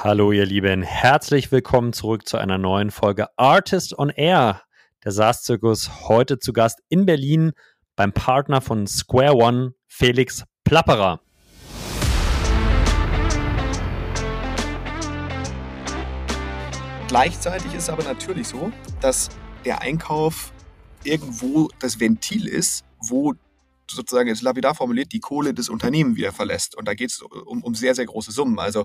Hallo ihr Lieben, herzlich willkommen zurück zu einer neuen Folge Artist on Air. Der SaaS-Zirkus heute zu Gast in Berlin beim Partner von Square One, Felix Plapperer. Gleichzeitig ist aber natürlich so, dass der Einkauf irgendwo das Ventil ist, wo sozusagen jetzt lapidar formuliert die Kohle des Unternehmens wieder verlässt. Und da geht es um, um sehr, sehr große Summen. Also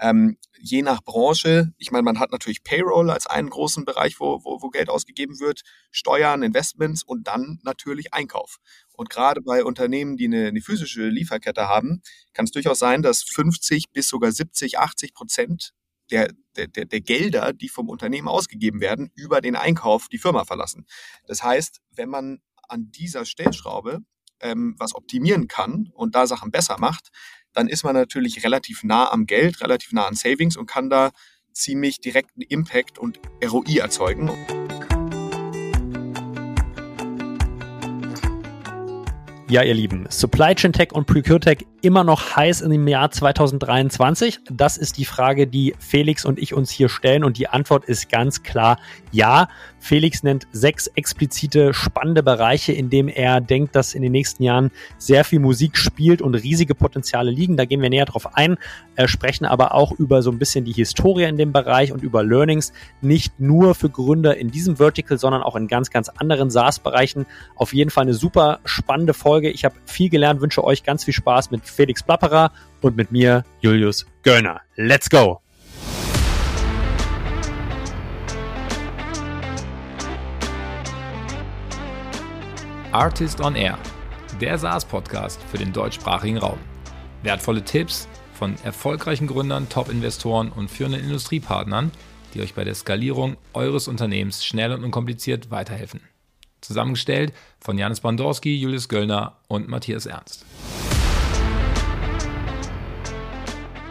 ähm, je nach Branche, ich meine, man hat natürlich Payroll als einen großen Bereich, wo, wo, wo Geld ausgegeben wird, Steuern, Investments und dann natürlich Einkauf. Und gerade bei Unternehmen, die eine, eine physische Lieferkette haben, kann es durchaus sein, dass 50 bis sogar 70, 80 Prozent der, der, der Gelder, die vom Unternehmen ausgegeben werden, über den Einkauf die Firma verlassen. Das heißt, wenn man an dieser Stellschraube ähm, was optimieren kann und da Sachen besser macht, dann ist man natürlich relativ nah am Geld, relativ nah an Savings und kann da ziemlich direkten Impact und ROI erzeugen. Ja, ihr Lieben, Supply Chain Tech und Procure Tech immer noch heiß in dem Jahr 2023? Das ist die Frage, die Felix und ich uns hier stellen und die Antwort ist ganz klar ja. Felix nennt sechs explizite spannende Bereiche, in denen er denkt, dass in den nächsten Jahren sehr viel Musik spielt und riesige Potenziale liegen. Da gehen wir näher drauf ein, äh, sprechen aber auch über so ein bisschen die Historie in dem Bereich und über Learnings, nicht nur für Gründer in diesem Vertical, sondern auch in ganz, ganz anderen SaaS-Bereichen. Auf jeden Fall eine super spannende Folge. Ich habe viel gelernt, wünsche euch ganz viel Spaß mit Felix Plapperer und mit mir, Julius Göllner. Let's go! Artist on Air, der SaaS-Podcast für den deutschsprachigen Raum. Wertvolle Tipps von erfolgreichen Gründern, Top-Investoren und führenden Industriepartnern, die euch bei der Skalierung eures Unternehmens schnell und unkompliziert weiterhelfen. Zusammengestellt von Janis Bandorski, Julius Göllner und Matthias Ernst.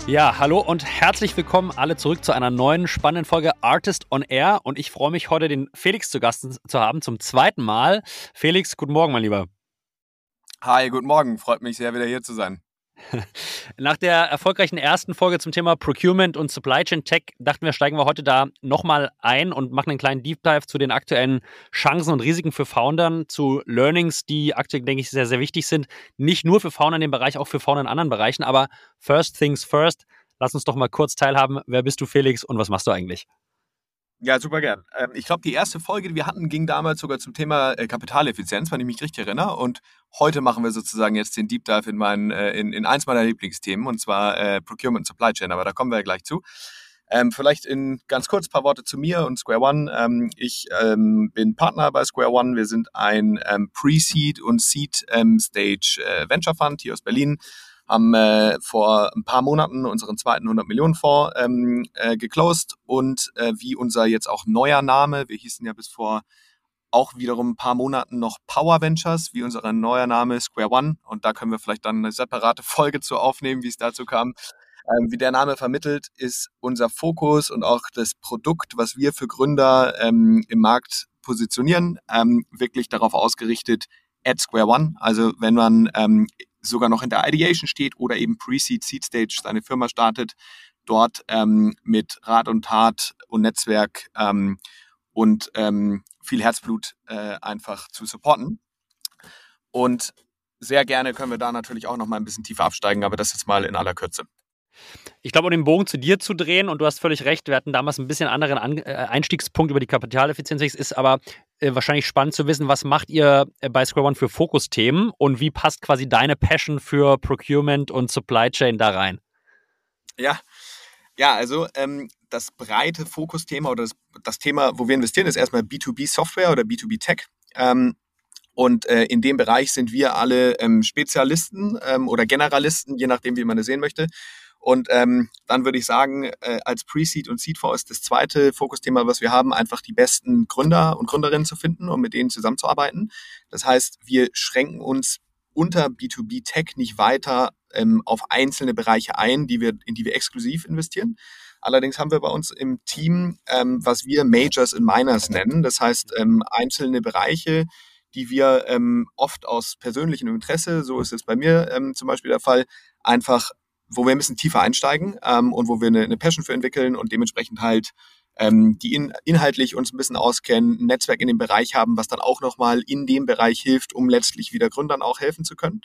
Ja, hallo und herzlich willkommen alle zurück zu einer neuen spannenden Folge Artist on Air. Und ich freue mich heute, den Felix zu Gast zu haben, zum zweiten Mal. Felix, guten Morgen, mein Lieber. Hi, guten Morgen. Freut mich sehr, wieder hier zu sein. Nach der erfolgreichen ersten Folge zum Thema Procurement und Supply Chain Tech dachten wir, steigen wir heute da nochmal ein und machen einen kleinen Deep Dive zu den aktuellen Chancen und Risiken für Foundern, zu Learnings, die aktuell, denke ich, sehr, sehr wichtig sind. Nicht nur für Founder in dem Bereich, auch für Founder in anderen Bereichen. Aber first things first, lass uns doch mal kurz teilhaben. Wer bist du, Felix, und was machst du eigentlich? Ja, super gern. Ähm, ich glaube, die erste Folge, die wir hatten, ging damals sogar zum Thema äh, Kapitaleffizienz, wenn ich mich richtig erinnere. Und heute machen wir sozusagen jetzt den Deep Dive in, mein, äh, in, in eins meiner Lieblingsthemen, und zwar äh, Procurement Supply Chain. Aber da kommen wir ja gleich zu. Ähm, vielleicht in ganz kurz ein paar Worte zu mir und Square One. Ähm, ich ähm, bin Partner bei Square One. Wir sind ein ähm, Pre-Seed und Seed-Stage ähm, äh, Venture Fund hier aus Berlin haben äh, vor ein paar Monaten unseren zweiten 100 Millionen Fonds ähm, äh, geclosed und äh, wie unser jetzt auch neuer Name, wir hießen ja bis vor auch wiederum ein paar Monaten noch Power Ventures, wie unser neuer Name Square One und da können wir vielleicht dann eine separate Folge zu aufnehmen, wie es dazu kam. Ähm, wie der Name vermittelt, ist unser Fokus und auch das Produkt, was wir für Gründer ähm, im Markt positionieren, ähm, wirklich darauf ausgerichtet, at Square One. Also wenn man ähm, sogar noch in der Ideation steht oder eben Pre-Seed, Seed Stage seine Firma startet, dort ähm, mit Rat und Tat und Netzwerk ähm, und ähm, viel Herzblut äh, einfach zu supporten. Und sehr gerne können wir da natürlich auch noch mal ein bisschen tiefer absteigen, aber das jetzt mal in aller Kürze. Ich glaube, um den Bogen zu dir zu drehen, und du hast völlig recht, wir hatten damals ein bisschen anderen An äh, Einstiegspunkt über die Kapitaleffizienz, ist aber äh, wahrscheinlich spannend zu wissen, was macht ihr äh, bei Square One für Fokusthemen und wie passt quasi deine Passion für Procurement und Supply Chain da rein? Ja, ja, also ähm, das breite Fokusthema oder das, das, Thema, wo wir investieren, ist erstmal B2B Software oder B2B Tech. Ähm, und äh, in dem Bereich sind wir alle ähm, Spezialisten ähm, oder Generalisten, je nachdem, wie man es sehen möchte. Und ähm, dann würde ich sagen, äh, als Pre-Seed und Seed-Fonds ist das zweite Fokusthema, was wir haben, einfach die besten Gründer und Gründerinnen zu finden und mit denen zusammenzuarbeiten. Das heißt, wir schränken uns unter B2B Tech nicht weiter ähm, auf einzelne Bereiche ein, die wir, in die wir exklusiv investieren. Allerdings haben wir bei uns im Team, ähm, was wir Majors und Minors nennen. Das heißt, ähm, einzelne Bereiche, die wir ähm, oft aus persönlichem Interesse, so ist es bei mir ähm, zum Beispiel der Fall, einfach wo wir ein bisschen tiefer einsteigen ähm, und wo wir eine, eine Passion für entwickeln und dementsprechend halt ähm, die in, inhaltlich uns ein bisschen auskennen, ein Netzwerk in dem Bereich haben, was dann auch nochmal in dem Bereich hilft, um letztlich wieder Gründern auch helfen zu können.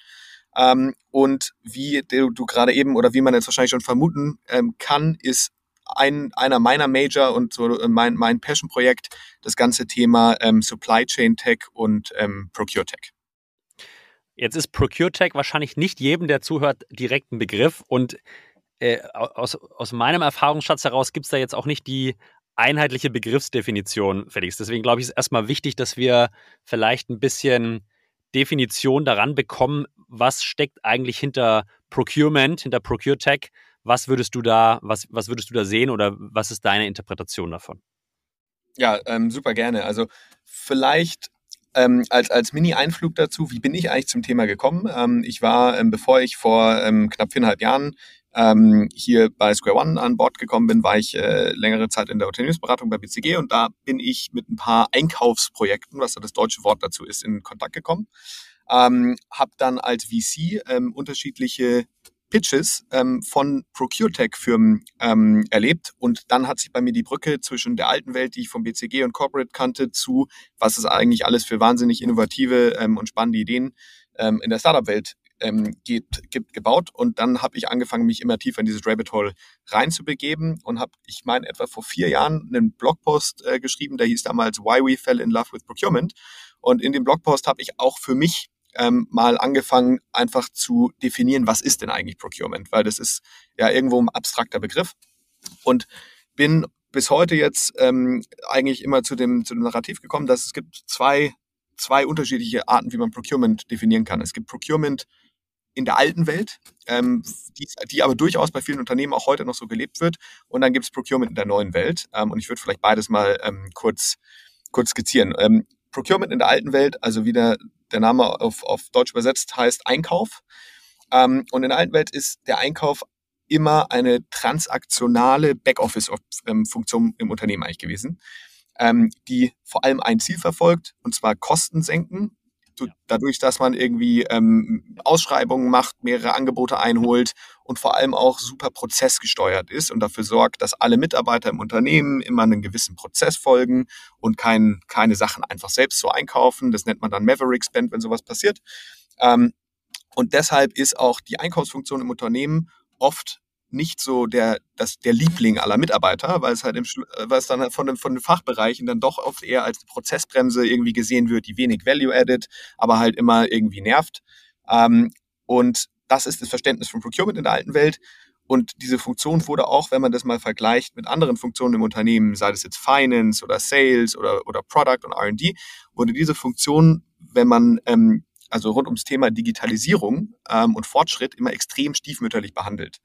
Ähm, und wie du, du gerade eben oder wie man jetzt wahrscheinlich schon vermuten ähm, kann, ist ein, einer meiner Major und so äh, mein, mein Passion-Projekt das ganze Thema ähm, Supply Chain Tech und ähm, Procure Tech. Jetzt ist Procure Tech wahrscheinlich nicht jedem, der zuhört, direkt ein Begriff und äh, aus, aus meinem Erfahrungsschatz heraus gibt es da jetzt auch nicht die einheitliche Begriffsdefinition, Felix. Deswegen glaube ich, ist erstmal wichtig, dass wir vielleicht ein bisschen Definition daran bekommen, was steckt eigentlich hinter Procurement, hinter Procure Tech. Was würdest du da, was, was würdest du da sehen oder was ist deine Interpretation davon? Ja, ähm, super gerne. Also vielleicht ähm, als, als Mini-Einflug dazu, wie bin ich eigentlich zum Thema gekommen? Ähm, ich war, ähm, bevor ich vor ähm, knapp viereinhalb Jahren ähm, hier bei Square One an Bord gekommen bin, war ich äh, längere Zeit in der Unternehmensberatung bei BCG und da bin ich mit ein paar Einkaufsprojekten, was da das deutsche Wort dazu ist, in Kontakt gekommen. Ähm, habe dann als VC ähm, unterschiedliche Pitches ähm, von ProcureTech-Firmen ähm, erlebt und dann hat sich bei mir die Brücke zwischen der alten Welt, die ich vom BCG und Corporate kannte, zu was es eigentlich alles für wahnsinnig innovative ähm, und spannende Ideen ähm, in der Startup-Welt ähm, gibt, gibt, gebaut. Und dann habe ich angefangen, mich immer tiefer in dieses Rabbit Hole reinzubegeben und habe, ich meine, etwa vor vier Jahren einen Blogpost äh, geschrieben, der hieß damals Why We Fell in Love with Procurement. Und in dem Blogpost habe ich auch für mich ähm, mal angefangen, einfach zu definieren, was ist denn eigentlich Procurement, weil das ist ja irgendwo ein abstrakter Begriff. Und bin bis heute jetzt ähm, eigentlich immer zu dem, zu dem Narrativ gekommen, dass es gibt zwei, zwei unterschiedliche Arten, wie man Procurement definieren kann. Es gibt Procurement in der alten Welt, ähm, die, die, aber durchaus bei vielen Unternehmen auch heute noch so gelebt wird. Und dann gibt es Procurement in der neuen Welt. Ähm, und ich würde vielleicht beides mal ähm, kurz, kurz skizzieren. Procurement in der alten Welt, also wie der, der Name auf, auf Deutsch übersetzt heißt Einkauf. Ähm, und in der alten Welt ist der Einkauf immer eine transaktionale Backoffice-Funktion im Unternehmen eigentlich gewesen, ähm, die vor allem ein Ziel verfolgt, und zwar Kosten senken dadurch, dass man irgendwie ähm, Ausschreibungen macht, mehrere Angebote einholt und vor allem auch super prozessgesteuert ist und dafür sorgt, dass alle Mitarbeiter im Unternehmen immer einen gewissen Prozess folgen und kein, keine Sachen einfach selbst so einkaufen. Das nennt man dann Maverick Spend, wenn sowas passiert. Ähm, und deshalb ist auch die Einkaufsfunktion im Unternehmen oft nicht so der, das, der Liebling aller Mitarbeiter, weil es halt im, äh, weil es dann halt von, den, von den Fachbereichen dann doch oft eher als Prozessbremse irgendwie gesehen wird, die wenig Value added, aber halt immer irgendwie nervt. Ähm, und das ist das Verständnis von Procurement in der alten Welt. Und diese Funktion wurde auch, wenn man das mal vergleicht mit anderen Funktionen im Unternehmen, sei das jetzt Finance oder Sales oder, oder Product und R&D, wurde diese Funktion, wenn man ähm, also rund ums Thema Digitalisierung ähm, und Fortschritt immer extrem stiefmütterlich behandelt.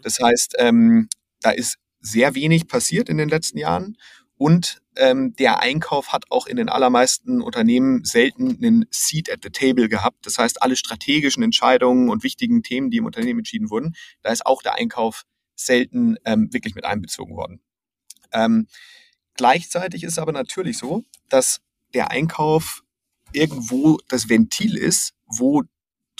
Mhm. Das heißt, ähm, da ist sehr wenig passiert in den letzten Jahren und ähm, der Einkauf hat auch in den allermeisten Unternehmen selten einen Seat at the Table gehabt. Das heißt, alle strategischen Entscheidungen und wichtigen Themen, die im Unternehmen entschieden wurden, da ist auch der Einkauf selten ähm, wirklich mit einbezogen worden. Ähm, gleichzeitig ist aber natürlich so, dass der Einkauf irgendwo das Ventil ist, wo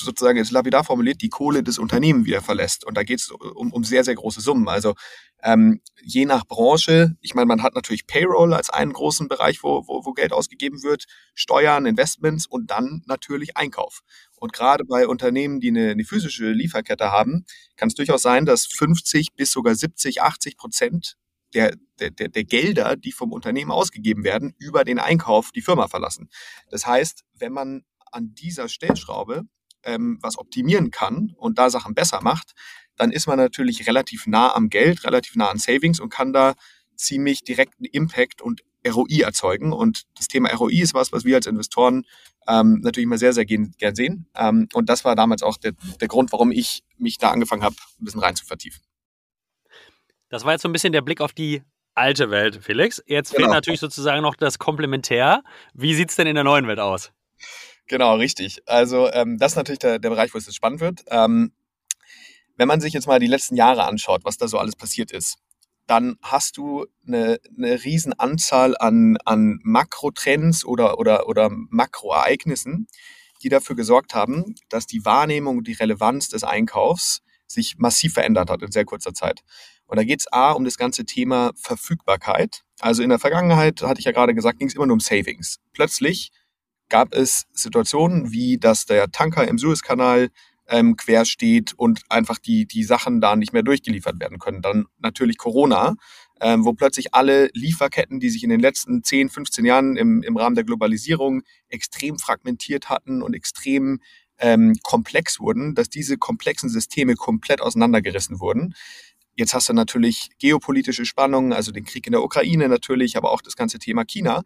sozusagen jetzt lapidar formuliert, die Kohle des Unternehmens wieder verlässt. Und da geht es um, um sehr, sehr große Summen. Also ähm, je nach Branche, ich meine, man hat natürlich Payroll als einen großen Bereich, wo, wo, wo Geld ausgegeben wird, Steuern, Investments und dann natürlich Einkauf. Und gerade bei Unternehmen, die eine, eine physische Lieferkette haben, kann es durchaus sein, dass 50 bis sogar 70, 80 Prozent der, der, der Gelder, die vom Unternehmen ausgegeben werden, über den Einkauf die Firma verlassen. Das heißt, wenn man an dieser Stellschraube ähm, was optimieren kann und da Sachen besser macht, dann ist man natürlich relativ nah am Geld, relativ nah an Savings und kann da ziemlich direkten Impact und ROI erzeugen. Und das Thema ROI ist was, was wir als Investoren ähm, natürlich immer sehr, sehr gern, gern sehen. Ähm, und das war damals auch der, der Grund, warum ich mich da angefangen habe, ein bisschen rein zu vertiefen. Das war jetzt so ein bisschen der Blick auf die alte Welt, Felix. Jetzt genau. fehlt natürlich sozusagen noch das Komplementär. Wie sieht es denn in der neuen Welt aus? Genau, richtig. Also ähm, das ist natürlich der, der Bereich, wo es jetzt spannend wird. Ähm, wenn man sich jetzt mal die letzten Jahre anschaut, was da so alles passiert ist, dann hast du eine, eine riesen Anzahl an, an Makrotrends oder, oder, oder Makroereignissen, die dafür gesorgt haben, dass die Wahrnehmung und die Relevanz des Einkaufs sich massiv verändert hat in sehr kurzer Zeit. Und da geht es A um das ganze Thema Verfügbarkeit. Also in der Vergangenheit, hatte ich ja gerade gesagt, ging es immer nur um Savings. Plötzlich gab es Situationen wie, dass der Tanker im Suezkanal ähm, quer steht und einfach die, die Sachen da nicht mehr durchgeliefert werden können. Dann natürlich Corona, ähm, wo plötzlich alle Lieferketten, die sich in den letzten 10, 15 Jahren im, im Rahmen der Globalisierung extrem fragmentiert hatten und extrem ähm, komplex wurden, dass diese komplexen Systeme komplett auseinandergerissen wurden. Jetzt hast du natürlich geopolitische Spannungen, also den Krieg in der Ukraine natürlich, aber auch das ganze Thema China.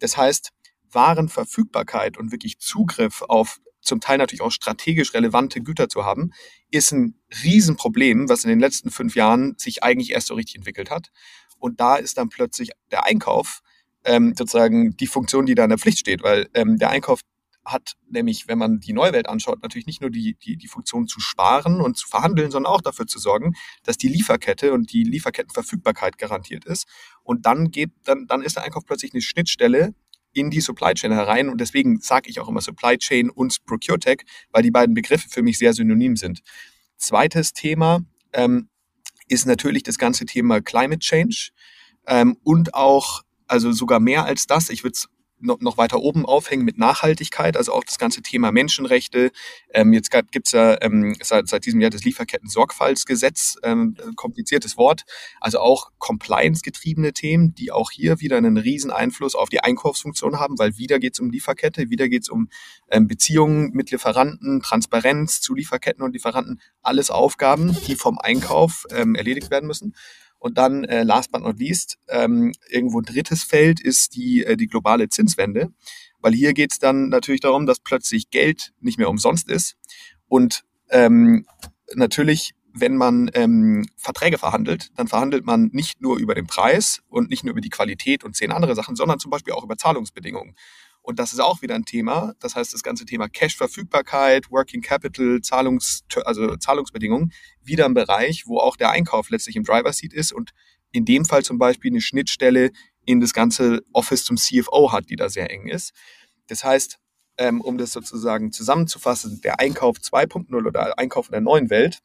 Das heißt, Warenverfügbarkeit und wirklich Zugriff auf zum Teil natürlich auch strategisch relevante Güter zu haben, ist ein Riesenproblem, was in den letzten fünf Jahren sich eigentlich erst so richtig entwickelt hat. Und da ist dann plötzlich der Einkauf ähm, sozusagen die Funktion, die da in der Pflicht steht, weil ähm, der Einkauf hat nämlich, wenn man die neue Welt anschaut, natürlich nicht nur die, die, die Funktion zu sparen und zu verhandeln, sondern auch dafür zu sorgen, dass die Lieferkette und die Lieferkettenverfügbarkeit garantiert ist. Und dann geht, dann, dann ist der Einkauf plötzlich eine Schnittstelle in die Supply Chain herein. Und deswegen sage ich auch immer Supply Chain und ProcureTech, weil die beiden Begriffe für mich sehr synonym sind. Zweites Thema ähm, ist natürlich das ganze Thema Climate Change ähm, und auch, also sogar mehr als das, ich würde es noch, noch weiter oben aufhängen mit Nachhaltigkeit, also auch das ganze Thema Menschenrechte. Ähm, jetzt gibt's ja ähm, seit, seit diesem Jahr das Lieferketten-Sorgfaltsgesetz, ähm, kompliziertes Wort, also auch Compliance-getriebene Themen, die auch hier wieder einen riesen Einfluss auf die Einkaufsfunktion haben, weil wieder geht's um Lieferkette, wieder geht's um ähm, Beziehungen mit Lieferanten, Transparenz zu Lieferketten und Lieferanten, alles Aufgaben, die vom Einkauf ähm, erledigt werden müssen. Und dann, äh, last but not least, ähm, irgendwo ein drittes Feld ist die, äh, die globale Zinswende. Weil hier geht es dann natürlich darum, dass plötzlich Geld nicht mehr umsonst ist. Und ähm, natürlich, wenn man ähm, Verträge verhandelt, dann verhandelt man nicht nur über den Preis und nicht nur über die Qualität und zehn andere Sachen, sondern zum Beispiel auch über Zahlungsbedingungen. Und das ist auch wieder ein Thema. Das heißt, das ganze Thema Cash-Verfügbarkeit, Working Capital, Zahlungs, also Zahlungsbedingungen, wieder ein Bereich, wo auch der Einkauf letztlich im Driver-Seat ist und in dem Fall zum Beispiel eine Schnittstelle in das ganze Office zum CFO hat, die da sehr eng ist. Das heißt, ähm, um das sozusagen zusammenzufassen, der Einkauf 2.0 oder Einkauf in der neuen Welt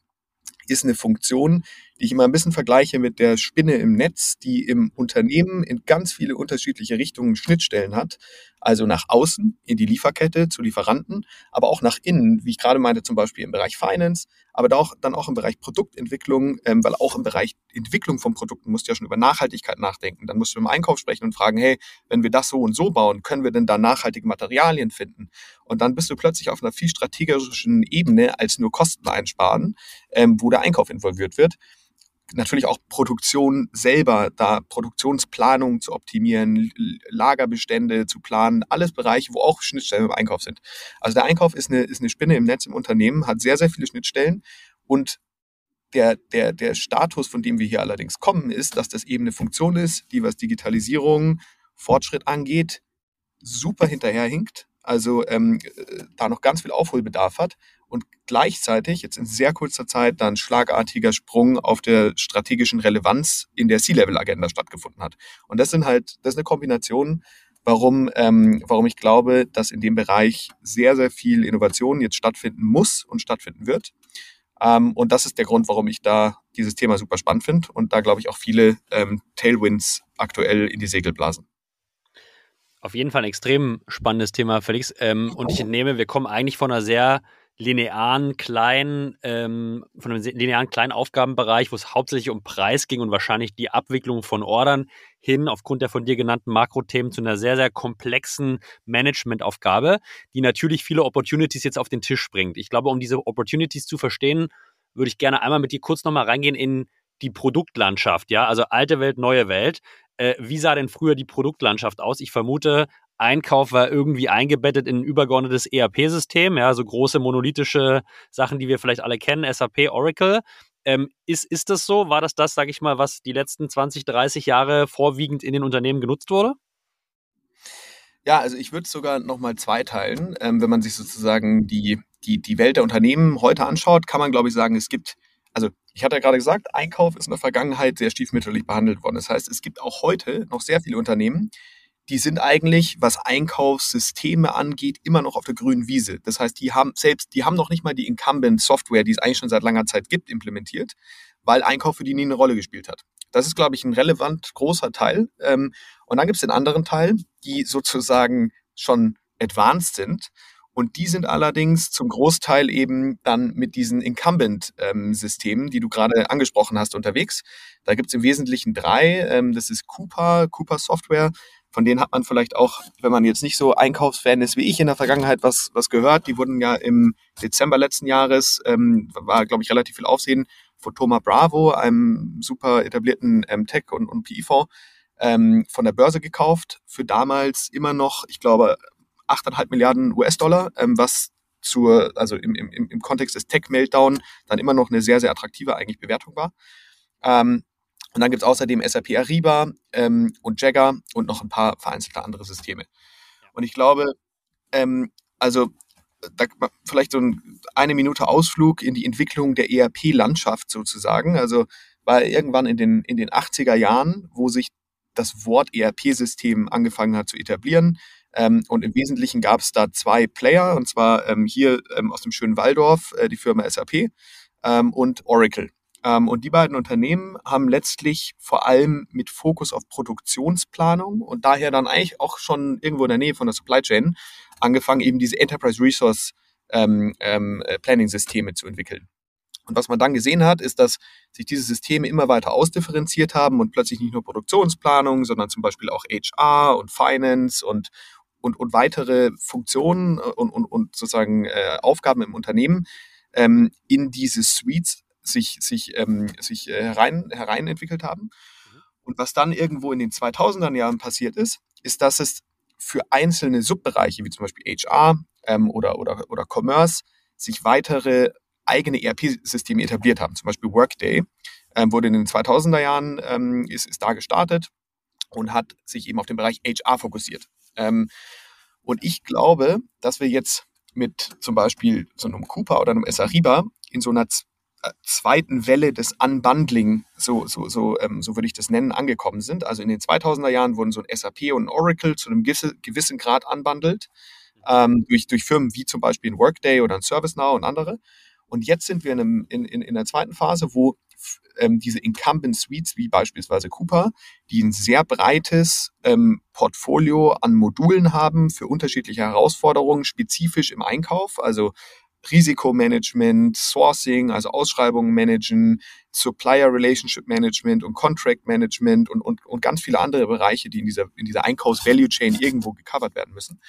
ist eine Funktion, die ich immer ein bisschen vergleiche mit der Spinne im Netz, die im Unternehmen in ganz viele unterschiedliche Richtungen Schnittstellen hat. Also nach außen in die Lieferkette zu Lieferanten, aber auch nach innen, wie ich gerade meinte, zum Beispiel im Bereich Finance, aber auch, dann auch im Bereich Produktentwicklung, ähm, weil auch im Bereich Entwicklung von Produkten musst du ja schon über Nachhaltigkeit nachdenken. Dann musst du im Einkauf sprechen und fragen, hey, wenn wir das so und so bauen, können wir denn da nachhaltige Materialien finden? Und dann bist du plötzlich auf einer viel strategischen Ebene als nur Kosten einsparen, ähm, wo der Einkauf involviert wird natürlich auch Produktion selber, da Produktionsplanung zu optimieren, Lagerbestände zu planen, alles Bereiche, wo auch Schnittstellen im Einkauf sind. Also der Einkauf ist eine, ist eine Spinne im Netz im Unternehmen, hat sehr, sehr viele Schnittstellen und der, der, der Status, von dem wir hier allerdings kommen, ist, dass das eben eine Funktion ist, die was Digitalisierung, Fortschritt angeht, super hinterherhinkt, also ähm, äh, da noch ganz viel Aufholbedarf hat und gleichzeitig jetzt in sehr kurzer Zeit dann schlagartiger Sprung auf der strategischen Relevanz in der C-Level-Agenda stattgefunden hat. Und das sind halt, das ist eine Kombination, warum, ähm, warum ich glaube, dass in dem Bereich sehr, sehr viel Innovation jetzt stattfinden muss und stattfinden wird. Ähm, und das ist der Grund, warum ich da dieses Thema super spannend finde und da glaube ich auch viele ähm, Tailwinds aktuell in die Segel blasen. Auf jeden Fall ein extrem spannendes Thema, Felix. Ähm, und ich entnehme, wir kommen eigentlich von einer sehr linearen kleinen, ähm, von einem linearen kleinen Aufgabenbereich, wo es hauptsächlich um Preis ging und wahrscheinlich die Abwicklung von Ordern hin, aufgrund der von dir genannten Makrothemen, zu einer sehr, sehr komplexen Managementaufgabe, die natürlich viele Opportunities jetzt auf den Tisch bringt. Ich glaube, um diese Opportunities zu verstehen, würde ich gerne einmal mit dir kurz nochmal reingehen in die Produktlandschaft, ja, also alte Welt, neue Welt. Äh, wie sah denn früher die Produktlandschaft aus? Ich vermute, Einkauf war irgendwie eingebettet in ein übergeordnetes ERP-System, ja, so große monolithische Sachen, die wir vielleicht alle kennen, SAP, Oracle. Ähm, ist, ist das so? War das das, sage ich mal, was die letzten 20, 30 Jahre vorwiegend in den Unternehmen genutzt wurde? Ja, also ich würde es sogar nochmal zweiteilen. Ähm, wenn man sich sozusagen die, die, die Welt der Unternehmen heute anschaut, kann man, glaube ich, sagen, es gibt, also ich hatte ja gerade gesagt, Einkauf ist in der Vergangenheit sehr stiefmütterlich behandelt worden. Das heißt, es gibt auch heute noch sehr viele Unternehmen, die sind eigentlich, was Einkaufssysteme angeht, immer noch auf der grünen Wiese. Das heißt, die haben selbst, die haben noch nicht mal die Incumbent-Software, die es eigentlich schon seit langer Zeit gibt, implementiert, weil Einkauf für die nie eine Rolle gespielt hat. Das ist, glaube ich, ein relevant großer Teil. Ähm, und dann gibt es den anderen Teil, die sozusagen schon advanced sind. Und die sind allerdings zum Großteil eben dann mit diesen Incumbent-Systemen, ähm, die du gerade angesprochen hast, unterwegs. Da gibt es im Wesentlichen drei. Ähm, das ist Cooper, Cooper Software, von denen hat man vielleicht auch, wenn man jetzt nicht so Einkaufsfan ist wie ich in der Vergangenheit, was, was gehört. Die wurden ja im Dezember letzten Jahres, ähm, war, glaube ich, relativ viel Aufsehen, von Thomas Bravo, einem super etablierten ähm, Tech- und, und PI-Fonds, ähm, von der Börse gekauft. Für damals immer noch, ich glaube, 8,5 Milliarden US-Dollar, ähm, was zur, also im, im, im Kontext des Tech-Meltdown dann immer noch eine sehr, sehr attraktive eigentlich Bewertung war. Ähm, und dann gibt es außerdem SAP Ariba ähm, und Jagger und noch ein paar vereinzelte andere Systeme. Und ich glaube, ähm, also da, vielleicht so ein, eine Minute Ausflug in die Entwicklung der ERP-Landschaft sozusagen. Also war irgendwann in den, in den 80er Jahren, wo sich das Wort ERP-System angefangen hat zu etablieren. Ähm, und im Wesentlichen gab es da zwei Player, und zwar ähm, hier ähm, aus dem schönen Waldorf, äh, die Firma SAP ähm, und Oracle. Ähm, und die beiden Unternehmen haben letztlich vor allem mit Fokus auf Produktionsplanung und daher dann eigentlich auch schon irgendwo in der Nähe von der Supply Chain angefangen, eben diese Enterprise Resource ähm, ähm, äh, Planning Systeme zu entwickeln. Und was man dann gesehen hat, ist, dass sich diese Systeme immer weiter ausdifferenziert haben und plötzlich nicht nur Produktionsplanung, sondern zum Beispiel auch HR und Finance und, und, und weitere Funktionen und, und, und sozusagen äh, Aufgaben im Unternehmen ähm, in diese Suites sich, sich, ähm, sich äh, herein, herein entwickelt haben. Mhm. Und was dann irgendwo in den 2000er Jahren passiert ist, ist, dass es für einzelne Subbereiche, wie zum Beispiel HR ähm, oder, oder, oder Commerce, sich weitere eigene ERP-Systeme etabliert haben. Zum Beispiel Workday ähm, wurde in den 2000er Jahren, ähm, ist, ist da gestartet und hat sich eben auf den Bereich HR fokussiert. Ähm, und ich glaube, dass wir jetzt mit zum Beispiel so einem Cooper oder einem Esariba in so einer zweiten Welle des Unbundling, so, so, so, ähm, so würde ich das nennen, angekommen sind. Also in den 2000er Jahren wurden so ein SAP und ein Oracle zu einem gewissen Grad unbundelt, ähm, durch, durch Firmen wie zum Beispiel ein Workday oder ein ServiceNow und andere. Und jetzt sind wir in, einem, in, in, in der zweiten Phase, wo ähm, diese Incumbent Suites wie beispielsweise Cooper, die ein sehr breites ähm, Portfolio an Modulen haben für unterschiedliche Herausforderungen, spezifisch im Einkauf, also Risikomanagement, Sourcing, also Ausschreibungen managen, Supplier Relationship Management und Contract Management und, und, und ganz viele andere Bereiche, die in dieser, in dieser Einkaufs-Value Chain irgendwo gecovert werden müssen.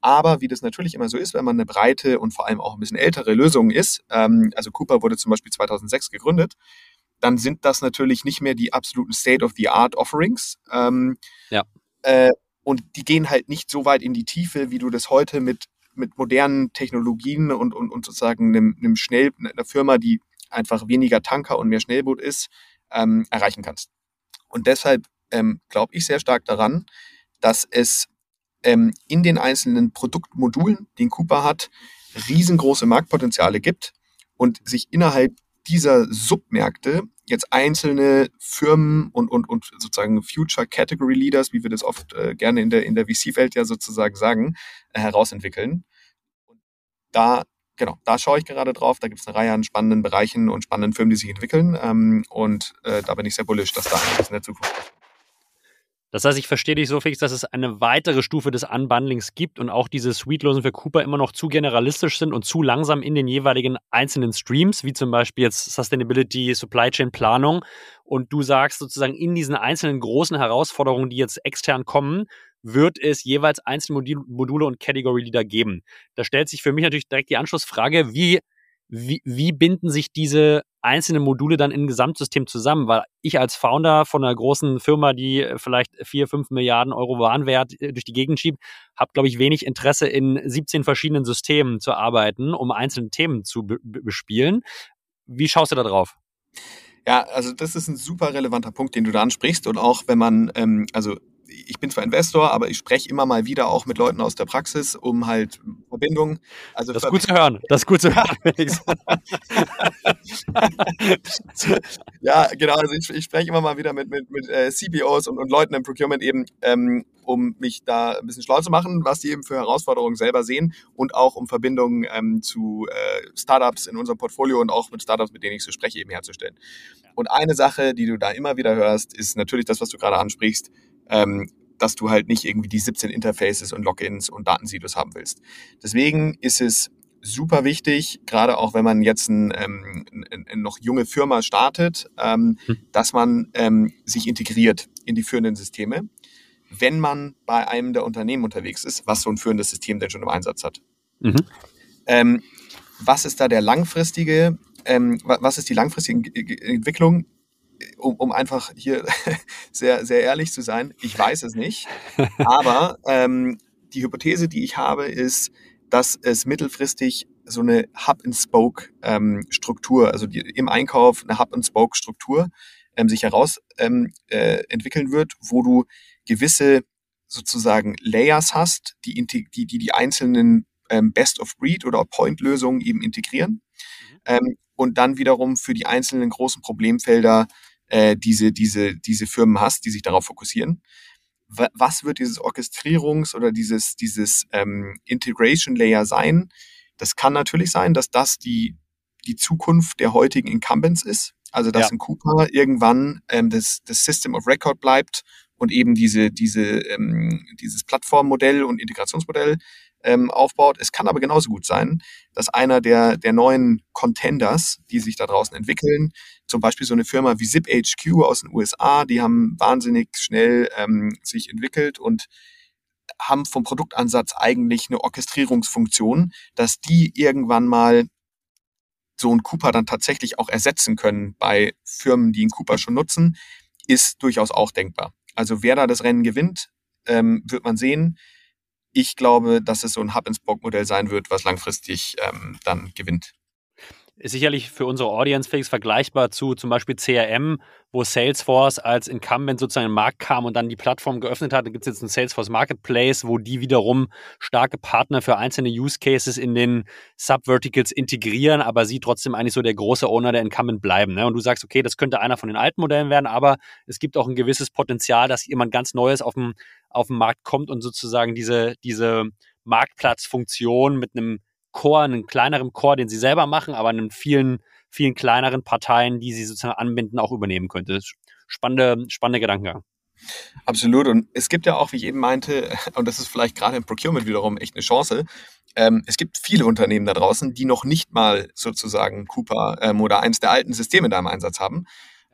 Aber wie das natürlich immer so ist, wenn man eine breite und vor allem auch ein bisschen ältere Lösung ist, ähm, also Cooper wurde zum Beispiel 2006 gegründet, dann sind das natürlich nicht mehr die absoluten State-of-the-Art-Offerings. Ähm, ja. Äh, und die gehen halt nicht so weit in die Tiefe, wie du das heute mit mit modernen Technologien und, und, und sozusagen einem, einem Schnell, einer Firma, die einfach weniger Tanker und mehr Schnellboot ist, ähm, erreichen kannst. Und deshalb ähm, glaube ich sehr stark daran, dass es ähm, in den einzelnen Produktmodulen, den Cooper hat, riesengroße Marktpotenziale gibt und sich innerhalb dieser Submärkte jetzt einzelne Firmen und, und, und sozusagen Future Category Leaders, wie wir das oft äh, gerne in der, in der VC-Welt ja sozusagen sagen, äh, herausentwickeln. Und da, genau, da schaue ich gerade drauf. Da gibt es eine Reihe an spannenden Bereichen und spannenden Firmen, die sich entwickeln. Ähm, und äh, da bin ich sehr bullisch, dass da einiges in der Zukunft ist. Das heißt, ich verstehe dich so fix, dass es eine weitere Stufe des Unbundlings gibt und auch diese Suite-Losen für Cooper immer noch zu generalistisch sind und zu langsam in den jeweiligen einzelnen Streams, wie zum Beispiel jetzt Sustainability, Supply Chain Planung. Und du sagst sozusagen in diesen einzelnen großen Herausforderungen, die jetzt extern kommen, wird es jeweils einzelne Module und Category Leader geben. Da stellt sich für mich natürlich direkt die Anschlussfrage, wie wie, wie binden sich diese einzelnen Module dann ein Gesamtsystem zusammen? Weil ich als Founder von einer großen Firma, die vielleicht vier, fünf Milliarden Euro Warenwert äh, durch die Gegend schiebt, habe, glaube ich, wenig Interesse in 17 verschiedenen Systemen zu arbeiten, um einzelne Themen zu bespielen. Wie schaust du da drauf? Ja, also das ist ein super relevanter Punkt, den du da ansprichst. Und auch wenn man, ähm, also ich bin zwar Investor, aber ich spreche immer mal wieder auch mit Leuten aus der Praxis, um halt Verbindungen. Also das ist gut zu hören. Das ist gut zu hören. ja, genau. Also ich, ich, spreche immer mal wieder mit, mit, mit äh, CBOs und, und, Leuten im Procurement eben, ähm, um mich da ein bisschen schlau zu machen, was die eben für Herausforderungen selber sehen und auch um Verbindungen ähm, zu äh, Startups in unserem Portfolio und auch mit Startups, mit denen ich so spreche, eben herzustellen. Und eine Sache, die du da immer wieder hörst, ist natürlich das, was du gerade ansprichst, ähm, dass du halt nicht irgendwie die 17 Interfaces und Logins und Datensilos haben willst. Deswegen ist es super wichtig, gerade auch wenn man jetzt ein, ähm, ein, ein noch junge Firma startet, ähm, hm. dass man ähm, sich integriert in die führenden Systeme, wenn man bei einem der Unternehmen unterwegs ist, was so ein führendes System denn schon im Einsatz hat. Mhm. Ähm, was ist da der langfristige, ähm, was ist die langfristige Entwicklung? Um, um einfach hier sehr, sehr ehrlich zu sein, ich weiß es nicht. Aber ähm, die Hypothese, die ich habe, ist, dass es mittelfristig so eine Hub-and-Spoke-Struktur, ähm, also die, im Einkauf eine Hub-and-Spoke-Struktur ähm, sich heraus ähm, äh, entwickeln wird, wo du gewisse sozusagen Layers hast, die die, die, die einzelnen ähm, Best-of-Breed oder Point-Lösungen eben integrieren. Mhm. Ähm, und dann wiederum für die einzelnen großen Problemfelder äh, diese, diese, diese Firmen hast, die sich darauf fokussieren. Was wird dieses Orchestrierungs- oder dieses, dieses ähm, Integration Layer sein? Das kann natürlich sein, dass das die, die Zukunft der heutigen Incumbents ist. Also dass ja. ein Cooper irgendwann ähm, das, das System of Record bleibt und eben diese, diese, ähm, dieses Plattformmodell und Integrationsmodell ähm, aufbaut. Es kann aber genauso gut sein, dass einer der, der neuen Contenders, die sich da draußen entwickeln, zum Beispiel so eine Firma wie ZipHQ aus den USA, die haben wahnsinnig schnell ähm, sich entwickelt und haben vom Produktansatz eigentlich eine Orchestrierungsfunktion, dass die irgendwann mal so einen Cooper dann tatsächlich auch ersetzen können bei Firmen, die einen Cooper schon nutzen, ist durchaus auch denkbar. Also wer da das Rennen gewinnt, ähm, wird man sehen ich glaube, dass es so ein Hub-and-Spoke-Modell sein wird, was langfristig ähm, dann gewinnt ist sicherlich für unsere Audience Fix vergleichbar zu zum Beispiel CRM, wo Salesforce als Incumbent sozusagen in den Markt kam und dann die Plattform geöffnet hat. Da gibt es jetzt einen Salesforce Marketplace, wo die wiederum starke Partner für einzelne Use Cases in den Subverticals integrieren, aber sie trotzdem eigentlich so der große Owner der Incumbent bleiben. Ne? Und du sagst, okay, das könnte einer von den alten Modellen werden, aber es gibt auch ein gewisses Potenzial, dass jemand ganz Neues auf dem, auf den Markt kommt und sozusagen diese, diese Marktplatzfunktion mit einem Core, einen kleineren Core, den sie selber machen, aber einen vielen, vielen kleineren Parteien, die sie sozusagen anbinden, auch übernehmen könnte. Spannende, spannende Gedankengang. Absolut. Und es gibt ja auch, wie ich eben meinte, und das ist vielleicht gerade im Procurement wiederum echt eine Chance, ähm, es gibt viele Unternehmen da draußen, die noch nicht mal sozusagen Cooper ähm, oder eines der alten Systeme da im Einsatz haben.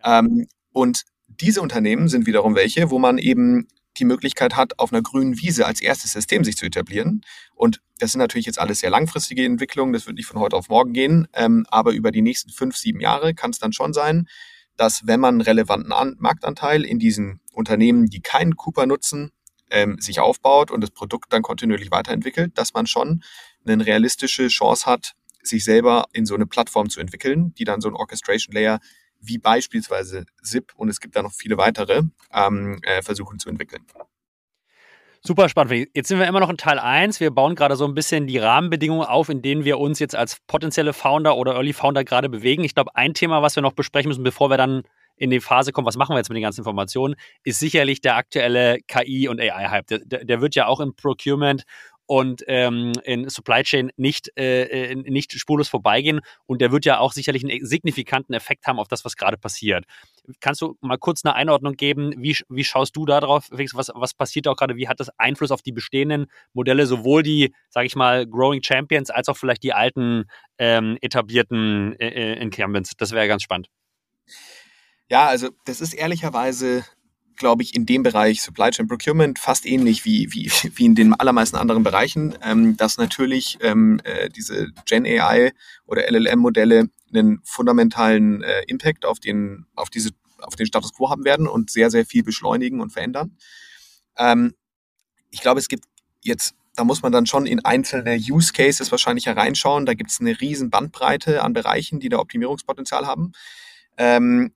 Ähm, und diese Unternehmen sind wiederum welche, wo man eben die Möglichkeit hat, auf einer grünen Wiese als erstes System sich zu etablieren. Und das sind natürlich jetzt alles sehr langfristige Entwicklungen, das wird nicht von heute auf morgen gehen, ähm, aber über die nächsten fünf, sieben Jahre kann es dann schon sein, dass wenn man einen relevanten An Marktanteil in diesen Unternehmen, die keinen Cooper nutzen, ähm, sich aufbaut und das Produkt dann kontinuierlich weiterentwickelt, dass man schon eine realistische Chance hat, sich selber in so eine Plattform zu entwickeln, die dann so ein Orchestration Layer wie beispielsweise SIP und es gibt da noch viele weitere, ähm, äh, versuchen zu entwickeln. Super spannend. Jetzt sind wir immer noch in Teil 1. Wir bauen gerade so ein bisschen die Rahmenbedingungen auf, in denen wir uns jetzt als potenzielle Founder oder Early Founder gerade bewegen. Ich glaube, ein Thema, was wir noch besprechen müssen, bevor wir dann in die Phase kommen, was machen wir jetzt mit den ganzen Informationen, ist sicherlich der aktuelle KI- und AI-Hype. Der, der, wird ja auch im Procurement und ähm, in Supply Chain nicht, äh, äh, nicht spurlos vorbeigehen. Und der wird ja auch sicherlich einen signifikanten Effekt haben auf das, was gerade passiert. Kannst du mal kurz eine Einordnung geben? Wie, wie schaust du da drauf? Was, was passiert auch gerade? Wie hat das Einfluss auf die bestehenden Modelle, sowohl die, sage ich mal, Growing Champions, als auch vielleicht die alten ähm, etablierten äh, äh Incumbents? Das wäre ganz spannend. Ja, also das ist ehrlicherweise glaube ich, in dem Bereich Supply Chain Procurement fast ähnlich wie, wie, wie in den allermeisten anderen Bereichen, ähm, dass natürlich ähm, äh, diese Gen AI oder LLM-Modelle einen fundamentalen äh, Impact auf den, auf diese, auf den Status quo haben werden und sehr, sehr viel beschleunigen und verändern. Ähm, ich glaube, es gibt jetzt da muss man dann schon in einzelne Use Cases wahrscheinlich hereinschauen. Da gibt es eine riesen Bandbreite an Bereichen, die da Optimierungspotenzial haben. Ähm,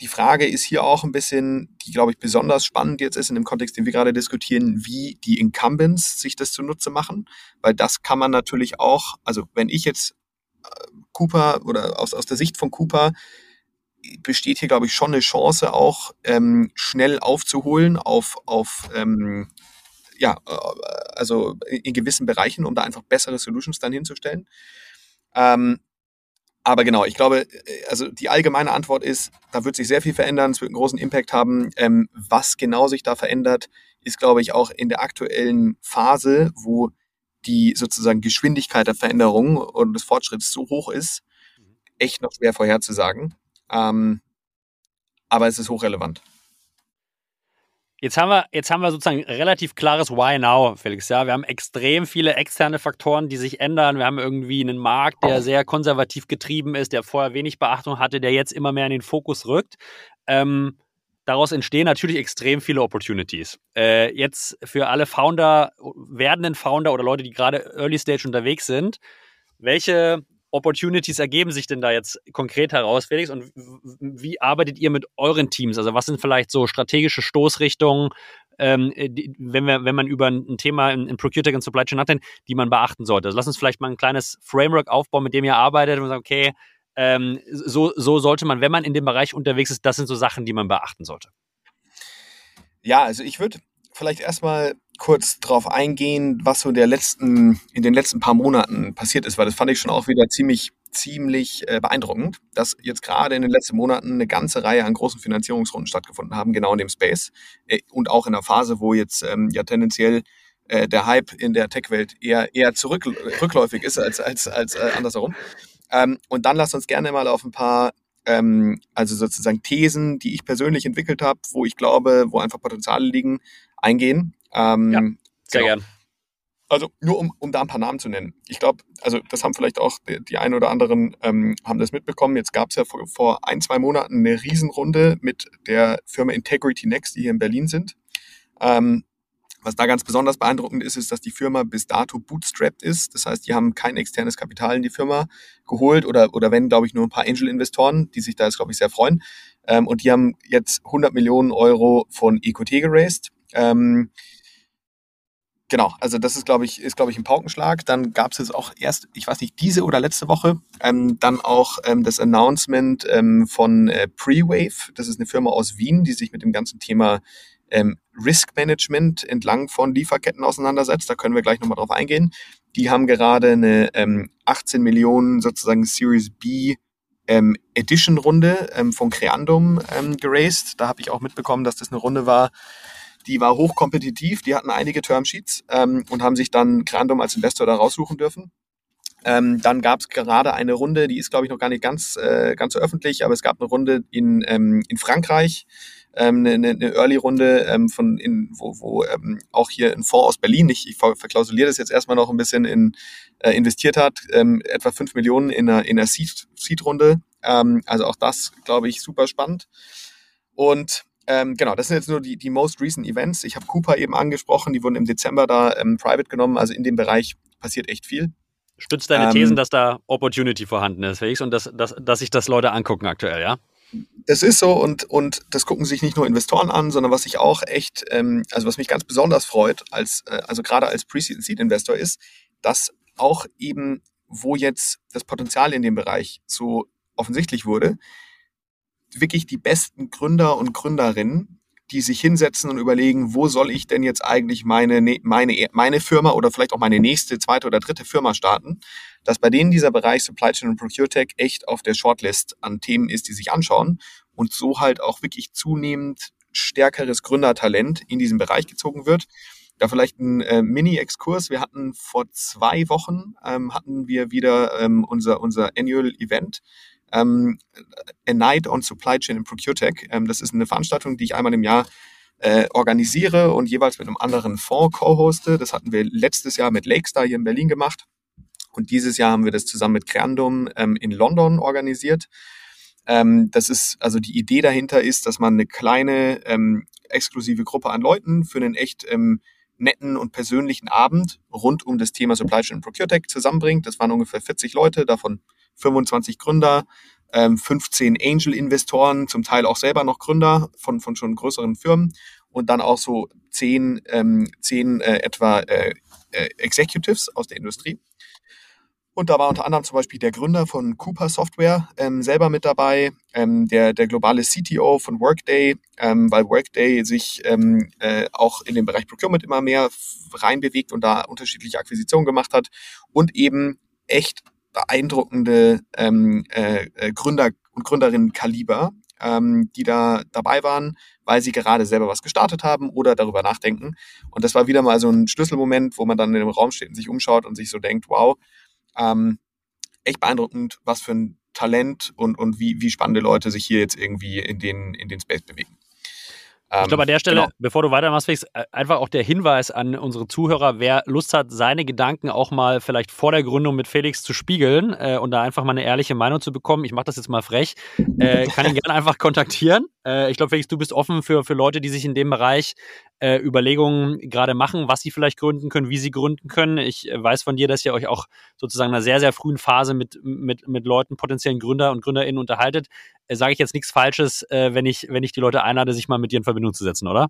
die Frage ist hier auch ein bisschen, die glaube ich besonders spannend jetzt ist in dem Kontext, den wir gerade diskutieren, wie die Incumbents sich das zunutze machen, weil das kann man natürlich auch, also wenn ich jetzt äh, Cooper oder aus, aus der Sicht von Cooper besteht hier, glaube ich, schon eine Chance, auch ähm, schnell aufzuholen auf, auf ähm, ja, äh, also in gewissen Bereichen, um da einfach bessere Solutions dann hinzustellen. Ähm, aber genau, ich glaube, äh, also die allgemeine Antwort ist, da wird sich sehr viel verändern, es wird einen großen Impact haben. Ähm, was genau sich da verändert, ist, glaube ich, auch in der aktuellen Phase, wo die sozusagen Geschwindigkeit der Veränderung und des Fortschritts so hoch ist, echt noch schwer vorherzusagen. Ähm, aber es ist hochrelevant. Jetzt haben wir, jetzt haben wir sozusagen relativ klares Why Now, Felix. Ja, wir haben extrem viele externe Faktoren, die sich ändern. Wir haben irgendwie einen Markt, der sehr konservativ getrieben ist, der vorher wenig Beachtung hatte, der jetzt immer mehr in den Fokus rückt. Ähm, daraus entstehen natürlich extrem viele Opportunities. Äh, jetzt für alle Founder, werdenden Founder oder Leute, die gerade Early Stage unterwegs sind, welche Opportunities ergeben sich denn da jetzt konkret heraus, Felix? Und wie arbeitet ihr mit euren Teams? Also was sind vielleicht so strategische Stoßrichtungen, ähm, die, wenn, wir, wenn man über ein Thema in, in ProcureTech und Supply Chain hat, die man beachten sollte? Also lass uns vielleicht mal ein kleines Framework aufbauen, mit dem ihr arbeitet und sagt, okay, ähm, so, so sollte man, wenn man in dem Bereich unterwegs ist, das sind so Sachen, die man beachten sollte. Ja, also ich würde vielleicht erstmal kurz drauf eingehen, was so der letzten, in den letzten paar Monaten passiert ist, weil das fand ich schon auch wieder ziemlich, ziemlich äh, beeindruckend, dass jetzt gerade in den letzten Monaten eine ganze Reihe an großen Finanzierungsrunden stattgefunden haben, genau in dem Space äh, und auch in einer Phase, wo jetzt ähm, ja tendenziell äh, der Hype in der Tech-Welt eher, eher zurück, rückläufig ist als, als, als äh, andersherum. Ähm, und dann lasst uns gerne mal auf ein paar ähm, also sozusagen Thesen, die ich persönlich entwickelt habe, wo ich glaube, wo einfach Potenziale liegen, eingehen. Ähm, ja, sehr genau. gern. Also nur um, um da ein paar Namen zu nennen. Ich glaube, also das haben vielleicht auch die, die einen oder anderen ähm, haben das mitbekommen. Jetzt gab es ja vor, vor ein, zwei Monaten eine Riesenrunde mit der Firma Integrity Next, die hier in Berlin sind. Ähm, was da ganz besonders beeindruckend ist, ist, dass die Firma bis dato bootstrapped ist. Das heißt, die haben kein externes Kapital in die Firma geholt oder, oder wenn, glaube ich, nur ein paar Angel-Investoren, die sich da jetzt, glaube ich, sehr freuen. Ähm, und die haben jetzt 100 Millionen Euro von EQT geraced. Ähm, genau, also das ist, glaube ich, ist, glaube ich, ein Paukenschlag. Dann gab es jetzt auch erst, ich weiß nicht, diese oder letzte Woche, ähm, dann auch ähm, das Announcement ähm, von äh, Prewave. Das ist eine Firma aus Wien, die sich mit dem ganzen Thema ähm, Risk Management entlang von Lieferketten auseinandersetzt. Da können wir gleich nochmal drauf eingehen. Die haben gerade eine ähm, 18 Millionen sozusagen Series B ähm, Edition-Runde ähm, von Creandum ähm, geraced. Da habe ich auch mitbekommen, dass das eine Runde war, die war hochkompetitiv, die hatten einige Termsheets ähm, und haben sich dann Grandom als Investor da raussuchen dürfen. Ähm, dann gab es gerade eine Runde, die ist, glaube ich, noch gar nicht ganz, äh, ganz so öffentlich, aber es gab eine Runde in, ähm, in Frankreich, ähm, eine, eine Early-Runde, ähm, von in, wo, wo ähm, auch hier ein Fonds aus Berlin, ich, ich verklausuliere das jetzt erstmal noch ein bisschen in, äh, investiert hat, ähm, etwa fünf Millionen in einer, in einer Seed-Runde. Ähm, also auch das, glaube ich, super spannend. Und ähm, genau, das sind jetzt nur die, die most recent Events. Ich habe Cooper eben angesprochen, die wurden im Dezember da ähm, private genommen. Also in dem Bereich passiert echt viel. Stützt deine ähm, Thesen, dass da Opportunity vorhanden ist, Felix, und dass, dass, dass sich das Leute angucken aktuell, ja? Das ist so und, und das gucken sich nicht nur Investoren an, sondern was ich auch echt, ähm, also was mich ganz besonders freut, als, äh, also gerade als Pre-Seed-Investor ist, dass auch eben, wo jetzt das Potenzial in dem Bereich so offensichtlich wurde, wirklich die besten Gründer und Gründerinnen, die sich hinsetzen und überlegen, wo soll ich denn jetzt eigentlich meine, ne, meine, meine Firma oder vielleicht auch meine nächste, zweite oder dritte Firma starten, dass bei denen dieser Bereich Supply Chain und Procure Tech echt auf der Shortlist an Themen ist, die sich anschauen und so halt auch wirklich zunehmend stärkeres Gründertalent in diesem Bereich gezogen wird. Da vielleicht ein äh, Mini-Exkurs. Wir hatten vor zwei Wochen ähm, hatten wir wieder ähm, unser, unser Annual Event ähm, A Night on Supply Chain and ProcureTech. Ähm, das ist eine Veranstaltung, die ich einmal im Jahr äh, organisiere und jeweils mit einem anderen Fonds co-hoste. Das hatten wir letztes Jahr mit Lakestar hier in Berlin gemacht. Und dieses Jahr haben wir das zusammen mit Creandum ähm, in London organisiert. Ähm, das ist, also die Idee dahinter ist, dass man eine kleine ähm, exklusive Gruppe an Leuten für einen echt ähm, netten und persönlichen Abend rund um das Thema Supply Chain und ProcureTech zusammenbringt. Das waren ungefähr 40 Leute, davon 25 Gründer, ähm, 15 Angel-Investoren, zum Teil auch selber noch Gründer von, von schon größeren Firmen und dann auch so zehn, ähm, zehn äh, etwa äh, äh, Executives aus der Industrie. Und da war unter anderem zum Beispiel der Gründer von Cooper Software ähm, selber mit dabei, ähm, der, der globale CTO von Workday, ähm, weil Workday sich ähm, äh, auch in den Bereich Procurement immer mehr reinbewegt und da unterschiedliche Akquisitionen gemacht hat und eben echt beeindruckende ähm, äh, äh Gründer und Gründerinnen Kaliber, ähm, die da dabei waren, weil sie gerade selber was gestartet haben oder darüber nachdenken. Und das war wieder mal so ein Schlüsselmoment, wo man dann in dem Raum steht und sich umschaut und sich so denkt, wow, ähm, echt beeindruckend, was für ein Talent und, und wie, wie spannende Leute sich hier jetzt irgendwie in den, in den Space bewegen. Ich glaube, an der Stelle, genau. bevor du weitermachst, Felix, äh, einfach auch der Hinweis an unsere Zuhörer, wer Lust hat, seine Gedanken auch mal vielleicht vor der Gründung mit Felix zu spiegeln äh, und da einfach mal eine ehrliche Meinung zu bekommen, ich mache das jetzt mal frech, äh, kann ihn gerne einfach kontaktieren. Äh, ich glaube, Felix, du bist offen für, für Leute, die sich in dem Bereich äh, Überlegungen gerade machen, was sie vielleicht gründen können, wie sie gründen können. Ich äh, weiß von dir, dass ihr euch auch sozusagen in einer sehr, sehr frühen Phase mit, mit, mit Leuten, potenziellen Gründer und GründerInnen unterhaltet. Äh, Sage ich jetzt nichts Falsches, äh, wenn, ich, wenn ich die Leute einlade, sich mal mit dir in Verbindung zu setzen, oder?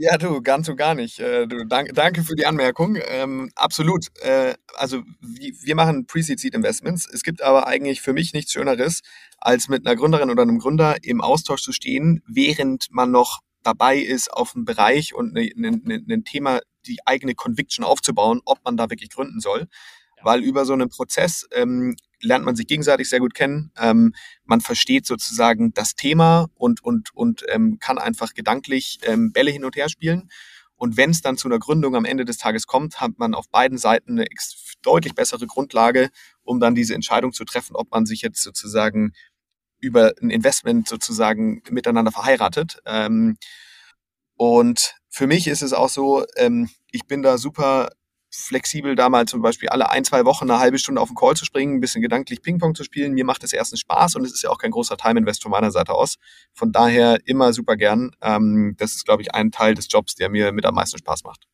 Ja, du, ganz und gar nicht. Äh, du, danke, danke für die Anmerkung. Ähm, absolut. Äh, also wir machen Pre-Seed-Seed-Investments. Es gibt aber eigentlich für mich nichts Schöneres, als mit einer Gründerin oder einem Gründer im Austausch zu stehen, während man noch dabei ist, auf einen Bereich und ein ne, ne, ne, Thema die eigene Conviction aufzubauen, ob man da wirklich gründen soll. Ja. Weil über so einen Prozess ähm, lernt man sich gegenseitig sehr gut kennen. Ähm, man versteht sozusagen das Thema und, und, und ähm, kann einfach gedanklich ähm, Bälle hin und her spielen. Und wenn es dann zu einer Gründung am Ende des Tages kommt, hat man auf beiden Seiten eine deutlich bessere Grundlage, um dann diese Entscheidung zu treffen, ob man sich jetzt sozusagen über ein Investment sozusagen miteinander verheiratet. Ähm, und für mich ist es auch so, ähm, ich bin da super flexibel, da mal zum Beispiel alle ein, zwei Wochen eine halbe Stunde auf den Call zu springen, ein bisschen gedanklich Ping-Pong zu spielen. Mir macht das erstens Spaß und es ist ja auch kein großer Time-Invest von meiner Seite aus. Von daher immer super gern. Ähm, das ist, glaube ich, ein Teil des Jobs, der mir mit am meisten Spaß macht.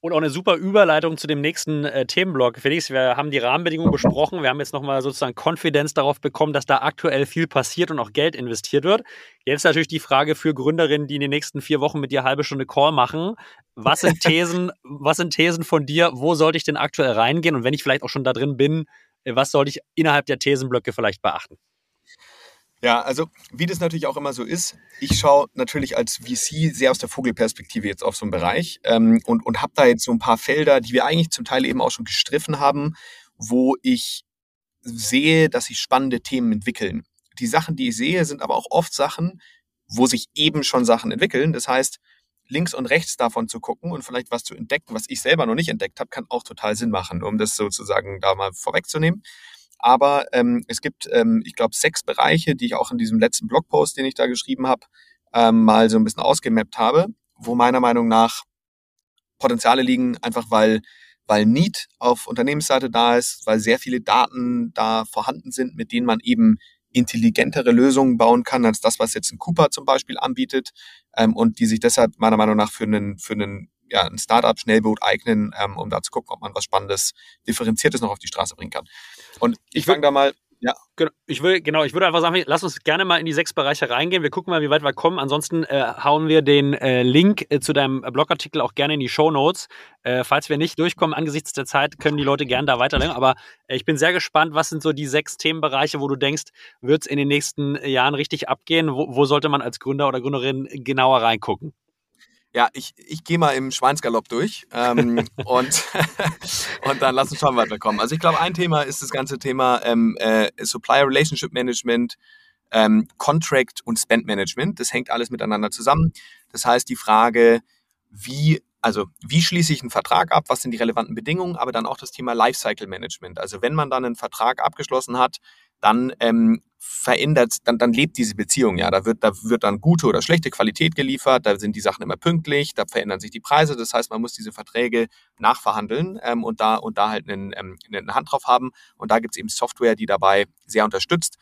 Und auch eine super Überleitung zu dem nächsten äh, Themenblock. Felix, wir haben die Rahmenbedingungen besprochen. Wir haben jetzt nochmal sozusagen Konfidenz darauf bekommen, dass da aktuell viel passiert und auch Geld investiert wird. Jetzt natürlich die Frage für Gründerinnen, die in den nächsten vier Wochen mit dir halbe Stunde Call machen. Was sind Thesen, was sind Thesen von dir? Wo sollte ich denn aktuell reingehen? Und wenn ich vielleicht auch schon da drin bin, äh, was sollte ich innerhalb der Thesenblöcke vielleicht beachten? Ja, also wie das natürlich auch immer so ist, ich schaue natürlich als VC sehr aus der Vogelperspektive jetzt auf so einen Bereich ähm, und, und habe da jetzt so ein paar Felder, die wir eigentlich zum Teil eben auch schon gestriffen haben, wo ich sehe, dass sich spannende Themen entwickeln. Die Sachen, die ich sehe, sind aber auch oft Sachen, wo sich eben schon Sachen entwickeln. Das heißt, links und rechts davon zu gucken und vielleicht was zu entdecken, was ich selber noch nicht entdeckt habe, kann auch total Sinn machen, um das sozusagen da mal vorwegzunehmen. Aber ähm, es gibt, ähm, ich glaube, sechs Bereiche, die ich auch in diesem letzten Blogpost, den ich da geschrieben habe, ähm, mal so ein bisschen ausgemappt habe, wo meiner Meinung nach Potenziale liegen, einfach weil weil Need auf Unternehmensseite da ist, weil sehr viele Daten da vorhanden sind, mit denen man eben intelligentere Lösungen bauen kann als das, was jetzt ein Cooper zum Beispiel anbietet ähm, und die sich deshalb meiner Meinung nach für einen, für einen, ja, ein Startup-Schnellboot eignen, ähm, um da zu gucken, ob man was Spannendes, Differenziertes noch auf die Straße bringen kann. Und ich fange da mal ja. Ich will, genau, ich würde einfach sagen, lass uns gerne mal in die sechs Bereiche reingehen. Wir gucken mal, wie weit wir kommen. Ansonsten äh, hauen wir den äh, Link äh, zu deinem Blogartikel auch gerne in die Show Notes. Äh, falls wir nicht durchkommen angesichts der Zeit, können die Leute gerne da weiterlenken. Aber äh, ich bin sehr gespannt, was sind so die sechs Themenbereiche, wo du denkst, wird es in den nächsten Jahren richtig abgehen? Wo, wo sollte man als Gründer oder Gründerin genauer reingucken? Ja, ich, ich gehe mal im Schweinsgalopp durch ähm, und, und dann lass uns schauen, weiterkommen. Also ich glaube, ein Thema ist das ganze Thema ähm, äh, Supplier Relationship Management, ähm, Contract und Spend Management. Das hängt alles miteinander zusammen. Das heißt, die Frage, wie also wie schließe ich einen Vertrag ab, was sind die relevanten Bedingungen, aber dann auch das Thema Lifecycle Management. Also wenn man dann einen Vertrag abgeschlossen hat, dann ähm, verändert, dann, dann lebt diese Beziehung ja. Da wird, da wird dann gute oder schlechte Qualität geliefert, da sind die Sachen immer pünktlich, da verändern sich die Preise. Das heißt, man muss diese Verträge nachverhandeln ähm, und da und da halt einen, ähm, eine Hand drauf haben. Und da gibt es eben Software, die dabei sehr unterstützt.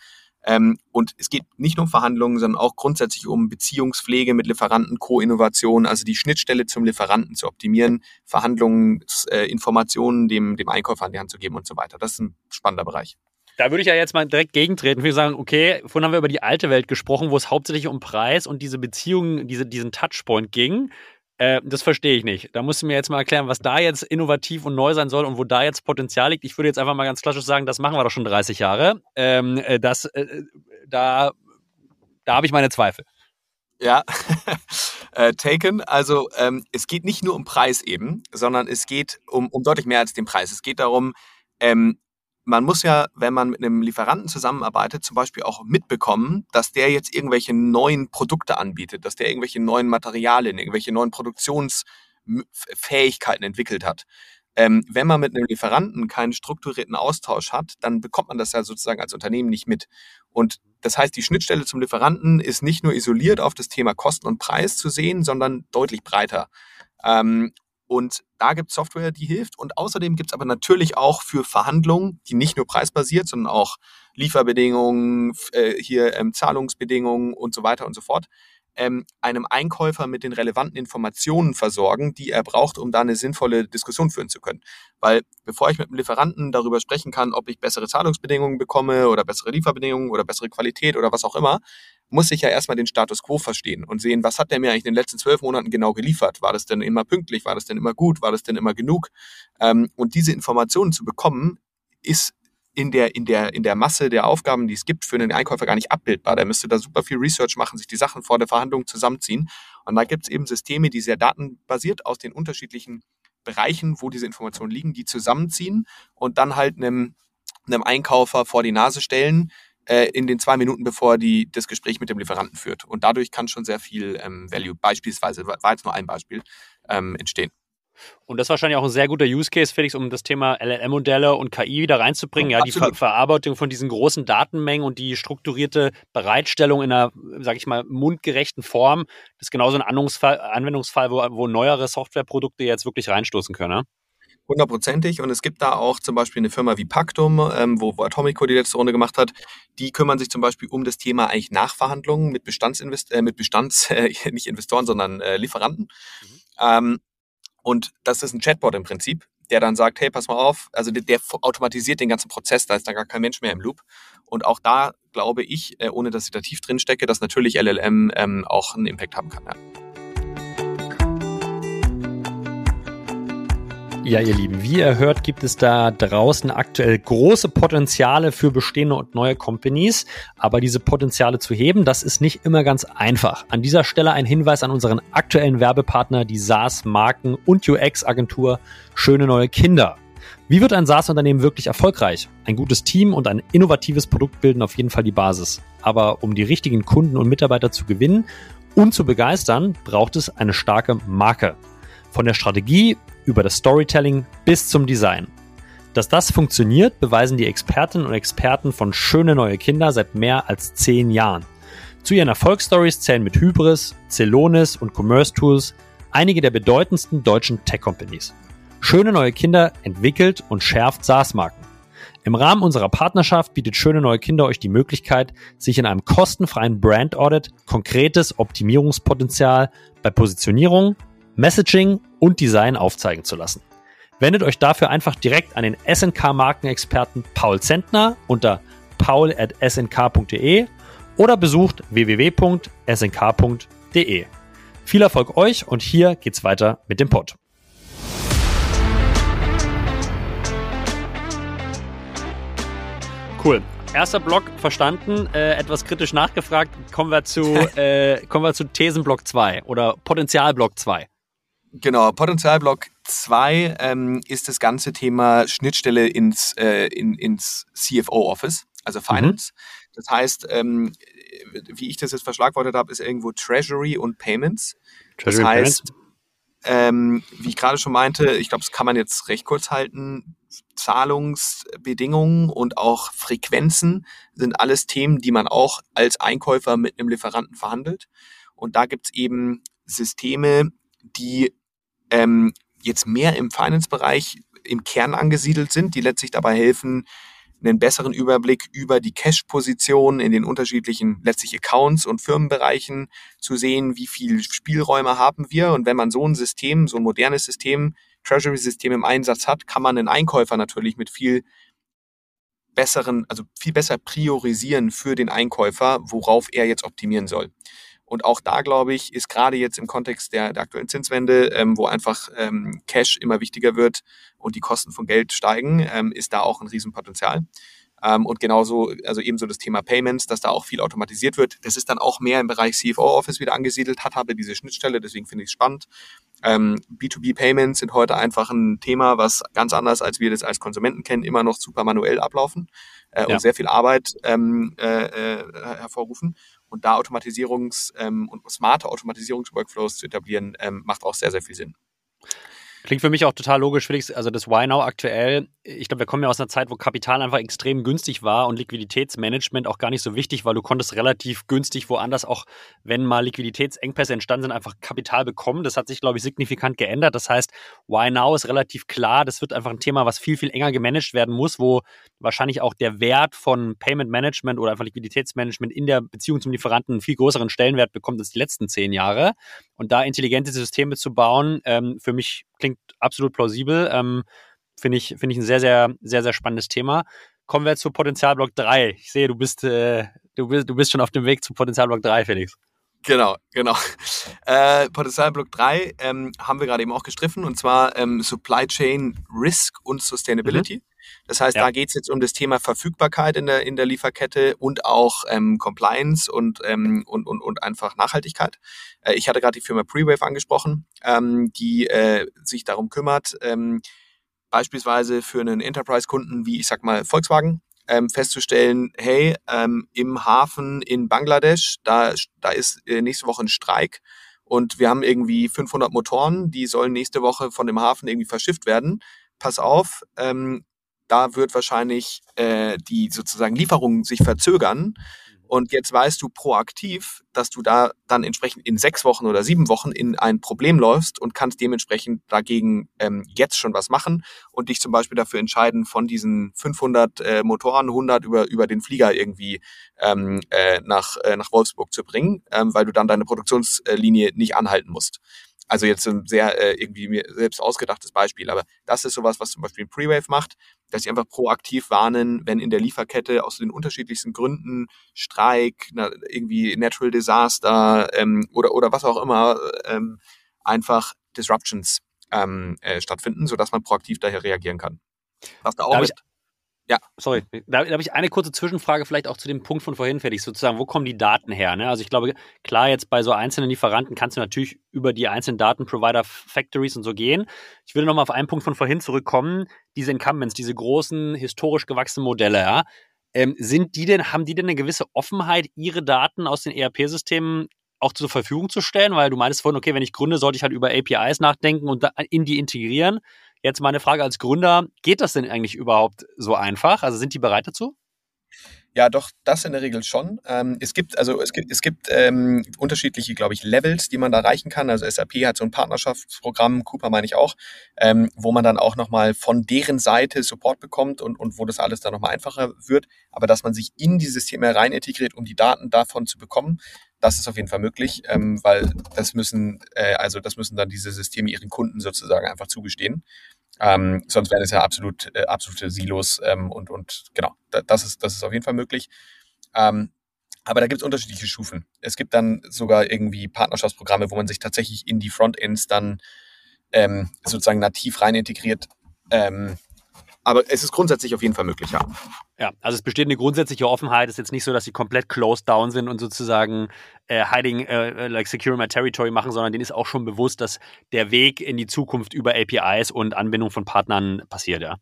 Ähm, und es geht nicht nur um Verhandlungen, sondern auch grundsätzlich um Beziehungspflege mit Lieferanten, Co-Innovation, also die Schnittstelle zum Lieferanten zu optimieren, Verhandlungen, äh, dem, dem Einkäufer an die Hand zu geben und so weiter. Das ist ein spannender Bereich. Da würde ich ja jetzt mal direkt gegentreten. Ich würde sagen, okay, vorhin haben wir über die alte Welt gesprochen, wo es hauptsächlich um Preis und diese Beziehungen, diese, diesen Touchpoint ging. Äh, das verstehe ich nicht. Da musst du mir jetzt mal erklären, was da jetzt innovativ und neu sein soll und wo da jetzt Potenzial liegt. Ich würde jetzt einfach mal ganz klassisch sagen, das machen wir doch schon 30 Jahre. Ähm, äh, das, äh, da da habe ich meine Zweifel. Ja, äh, taken. Also ähm, es geht nicht nur um Preis eben, sondern es geht um, um deutlich mehr als den Preis. Es geht darum, ähm, man muss ja, wenn man mit einem Lieferanten zusammenarbeitet, zum Beispiel auch mitbekommen, dass der jetzt irgendwelche neuen Produkte anbietet, dass der irgendwelche neuen Materialien, irgendwelche neuen Produktionsfähigkeiten entwickelt hat. Ähm, wenn man mit einem Lieferanten keinen strukturierten Austausch hat, dann bekommt man das ja sozusagen als Unternehmen nicht mit. Und das heißt, die Schnittstelle zum Lieferanten ist nicht nur isoliert auf das Thema Kosten und Preis zu sehen, sondern deutlich breiter. Ähm, und da gibt es Software, die hilft. Und außerdem gibt es aber natürlich auch für Verhandlungen, die nicht nur preisbasiert, sondern auch Lieferbedingungen, äh, hier ähm, Zahlungsbedingungen und so weiter und so fort, ähm, einem Einkäufer mit den relevanten Informationen versorgen, die er braucht, um da eine sinnvolle Diskussion führen zu können. Weil bevor ich mit dem Lieferanten darüber sprechen kann, ob ich bessere Zahlungsbedingungen bekomme oder bessere Lieferbedingungen oder bessere Qualität oder was auch immer, muss ich ja erstmal den Status quo verstehen und sehen, was hat der mir eigentlich in den letzten zwölf Monaten genau geliefert? War das denn immer pünktlich? War das denn immer gut? War das denn immer genug? Ähm, und diese Informationen zu bekommen, ist in der, in, der, in der Masse der Aufgaben, die es gibt, für einen Einkäufer gar nicht abbildbar. Der müsste da super viel Research machen, sich die Sachen vor der Verhandlung zusammenziehen. Und da gibt es eben Systeme, die sehr datenbasiert aus den unterschiedlichen Bereichen, wo diese Informationen liegen, die zusammenziehen und dann halt einem, einem Einkäufer vor die Nase stellen, äh, in den zwei Minuten, bevor die das Gespräch mit dem Lieferanten führt. Und dadurch kann schon sehr viel ähm, Value, beispielsweise, war jetzt nur ein Beispiel, ähm, entstehen. Und das ist wahrscheinlich auch ein sehr guter Use Case, Felix, um das Thema LLM-Modelle und KI wieder reinzubringen. Ja, Absolut. die Ver Verarbeitung von diesen großen Datenmengen und die strukturierte Bereitstellung in einer, sage ich mal, mundgerechten Form. Das ist genauso ein Anwendungsfall, Anwendungsfall wo, wo neuere Softwareprodukte jetzt wirklich reinstoßen können. Ja? Hundertprozentig. Und es gibt da auch zum Beispiel eine Firma wie Pactum, ähm, wo, wo Atomico die letzte Runde gemacht hat. Die kümmern sich zum Beispiel um das Thema eigentlich Nachverhandlungen mit Bestandsinvest äh, mit Bestands, äh, nicht Investoren, sondern äh, Lieferanten. Mhm. Ähm, und das ist ein Chatbot im Prinzip, der dann sagt, hey, pass mal auf, also der, der automatisiert den ganzen Prozess, da ist dann gar kein Mensch mehr im Loop. Und auch da glaube ich, äh, ohne dass ich da tief drin stecke, dass natürlich LLM ähm, auch einen Impact haben kann. Ja. Ja, ihr Lieben, wie ihr hört, gibt es da draußen aktuell große Potenziale für bestehende und neue Companies. Aber diese Potenziale zu heben, das ist nicht immer ganz einfach. An dieser Stelle ein Hinweis an unseren aktuellen Werbepartner, die SaaS-Marken- und UX-Agentur Schöne Neue Kinder. Wie wird ein SaaS-Unternehmen wirklich erfolgreich? Ein gutes Team und ein innovatives Produkt bilden auf jeden Fall die Basis. Aber um die richtigen Kunden und Mitarbeiter zu gewinnen und zu begeistern, braucht es eine starke Marke. Von der Strategie über das Storytelling bis zum Design. Dass das funktioniert, beweisen die Expertinnen und Experten von Schöne neue Kinder seit mehr als zehn Jahren. Zu ihren Erfolgsstories zählen mit Hybris, Celonis und Commerce Tools einige der bedeutendsten deutschen Tech-Companies. Schöne neue Kinder entwickelt und schärft SaaS-Marken. Im Rahmen unserer Partnerschaft bietet Schöne neue Kinder euch die Möglichkeit, sich in einem kostenfreien Brand Audit konkretes Optimierungspotenzial bei Positionierung, Messaging und Design aufzeigen zu lassen. Wendet euch dafür einfach direkt an den SNK-Markenexperten Paul Zentner unter paul.snk.de oder besucht www.snk.de. Viel Erfolg euch und hier geht's weiter mit dem Pod. Cool. Erster Block verstanden, äh, etwas kritisch nachgefragt. Kommen wir zu, äh, kommen wir zu Thesenblock 2 oder Potenzialblock 2. Genau, Potenzialblock 2 ähm, ist das ganze Thema Schnittstelle ins, äh, in, ins CFO-Office, also Finance. Mhm. Das heißt, ähm, wie ich das jetzt verschlagwortet habe, ist irgendwo Treasury und Payments. Treasury das heißt, ähm, wie ich gerade schon meinte, ich glaube, das kann man jetzt recht kurz halten. Zahlungsbedingungen und auch Frequenzen sind alles Themen, die man auch als Einkäufer mit einem Lieferanten verhandelt. Und da gibt es eben Systeme, die ähm, jetzt mehr im Finance-Bereich im Kern angesiedelt sind, die letztlich dabei helfen, einen besseren Überblick über die Cash-Position in den unterschiedlichen letztlich Accounts und Firmenbereichen zu sehen, wie viel Spielräume haben wir. Und wenn man so ein System, so ein modernes System, Treasury-System im Einsatz hat, kann man einen Einkäufer natürlich mit viel besseren, also viel besser priorisieren für den Einkäufer, worauf er jetzt optimieren soll. Und auch da, glaube ich, ist gerade jetzt im Kontext der, der aktuellen Zinswende, ähm, wo einfach ähm, Cash immer wichtiger wird und die Kosten von Geld steigen, ähm, ist da auch ein Riesenpotenzial. Ähm, und genauso, also ebenso das Thema Payments, dass da auch viel automatisiert wird. Das ist dann auch mehr im Bereich CFO-Office wieder angesiedelt, hat aber diese Schnittstelle, deswegen finde ich es spannend. Ähm, B2B-Payments sind heute einfach ein Thema, was ganz anders, als wir das als Konsumenten kennen, immer noch super manuell ablaufen äh, ja. und sehr viel Arbeit ähm, äh, äh, hervorrufen. Und da Automatisierungs- ähm, und smarte Automatisierungsworkflows zu etablieren, ähm, macht auch sehr, sehr viel Sinn. Klingt für mich auch total logisch, Felix. Also das Why Now aktuell, ich glaube, wir kommen ja aus einer Zeit, wo Kapital einfach extrem günstig war und Liquiditätsmanagement auch gar nicht so wichtig, weil du konntest relativ günstig woanders auch, wenn mal Liquiditätsengpässe entstanden sind, einfach Kapital bekommen. Das hat sich, glaube ich, signifikant geändert. Das heißt, Why Now ist relativ klar. Das wird einfach ein Thema, was viel, viel enger gemanagt werden muss, wo wahrscheinlich auch der Wert von Payment Management oder einfach Liquiditätsmanagement in der Beziehung zum Lieferanten einen viel größeren Stellenwert bekommt als die letzten zehn Jahre. Und da intelligente Systeme zu bauen, ähm, für mich klingt absolut plausibel. Ähm, Finde ich, find ich ein sehr, sehr, sehr, sehr spannendes Thema. Kommen wir zu Potenzialblock 3. Ich sehe, du bist, äh, du bist, du bist schon auf dem Weg zu Potenzialblock 3, Felix. Genau, genau. Äh, Potenzialblock 3 ähm, haben wir gerade eben auch gestriffen und zwar ähm, Supply Chain Risk und Sustainability. Mhm. Das heißt, ja. da geht es jetzt um das Thema Verfügbarkeit in der, in der Lieferkette und auch ähm, Compliance und, ähm, und, und, und einfach Nachhaltigkeit. Äh, ich hatte gerade die Firma Prewave angesprochen, ähm, die äh, sich darum kümmert, ähm, beispielsweise für einen Enterprise-Kunden wie, ich sag mal, Volkswagen, ähm, festzustellen, hey, ähm, im Hafen in Bangladesch, da, da ist äh, nächste Woche ein Streik und wir haben irgendwie 500 Motoren, die sollen nächste Woche von dem Hafen irgendwie verschifft werden. Pass auf, ähm, da wird wahrscheinlich äh, die sozusagen Lieferung sich verzögern. Und jetzt weißt du proaktiv, dass du da dann entsprechend in sechs Wochen oder sieben Wochen in ein Problem läufst und kannst dementsprechend dagegen ähm, jetzt schon was machen und dich zum Beispiel dafür entscheiden, von diesen 500 äh, Motoren 100 über, über den Flieger irgendwie ähm, äh, nach, äh, nach Wolfsburg zu bringen, ähm, weil du dann deine Produktionslinie nicht anhalten musst. Also jetzt ein sehr äh, irgendwie mir selbst ausgedachtes Beispiel, aber das ist sowas, was zum Beispiel ein Prewave macht, dass sie einfach proaktiv warnen, wenn in der Lieferkette aus den unterschiedlichsten Gründen Streik, na, irgendwie Natural Disaster ähm, oder oder was auch immer ähm, einfach Disruptions ähm, äh, stattfinden, sodass man proaktiv daher reagieren kann. Was da auch mit, ja. Sorry, da, da habe ich eine kurze Zwischenfrage vielleicht auch zu dem Punkt von vorhin fertig, sozusagen, wo kommen die Daten her? Ne? Also ich glaube, klar, jetzt bei so einzelnen Lieferanten kannst du natürlich über die einzelnen Datenprovider Factories und so gehen. Ich würde nochmal auf einen Punkt von vorhin zurückkommen, diese Incumbents, diese großen, historisch gewachsenen Modelle, ja. Ähm, sind die denn, haben die denn eine gewisse Offenheit, ihre Daten aus den ERP-Systemen auch zur Verfügung zu stellen? Weil du meintest vorhin, okay, wenn ich gründe, sollte ich halt über APIs nachdenken und in die integrieren. Jetzt meine Frage als Gründer, geht das denn eigentlich überhaupt so einfach? Also sind die bereit dazu? Ja, doch, das in der Regel schon. Ähm, es gibt, also es gibt, es gibt ähm, unterschiedliche, glaube ich, Levels, die man da erreichen kann. Also SAP hat so ein Partnerschaftsprogramm, Cooper meine ich auch, ähm, wo man dann auch nochmal von deren Seite Support bekommt und, und wo das alles dann nochmal einfacher wird. Aber dass man sich in die Systeme rein integriert, um die Daten davon zu bekommen, das ist auf jeden Fall möglich, ähm, weil das müssen, äh, also das müssen dann diese Systeme ihren Kunden sozusagen einfach zugestehen. Ähm, sonst wären es ja absolut, äh, absolute Silos ähm, und, und genau, das ist, das ist auf jeden Fall möglich. Ähm, aber da gibt es unterschiedliche Stufen. Es gibt dann sogar irgendwie Partnerschaftsprogramme, wo man sich tatsächlich in die Frontends dann ähm, sozusagen nativ rein integriert. Ähm, aber es ist grundsätzlich auf jeden Fall möglich, ja. Ja, also es besteht eine grundsätzliche Offenheit. Es ist jetzt nicht so, dass sie komplett closed down sind und sozusagen äh, hiding, äh, äh like securing my territory machen, sondern denen ist auch schon bewusst, dass der Weg in die Zukunft über APIs und Anbindung von Partnern passiert, ja.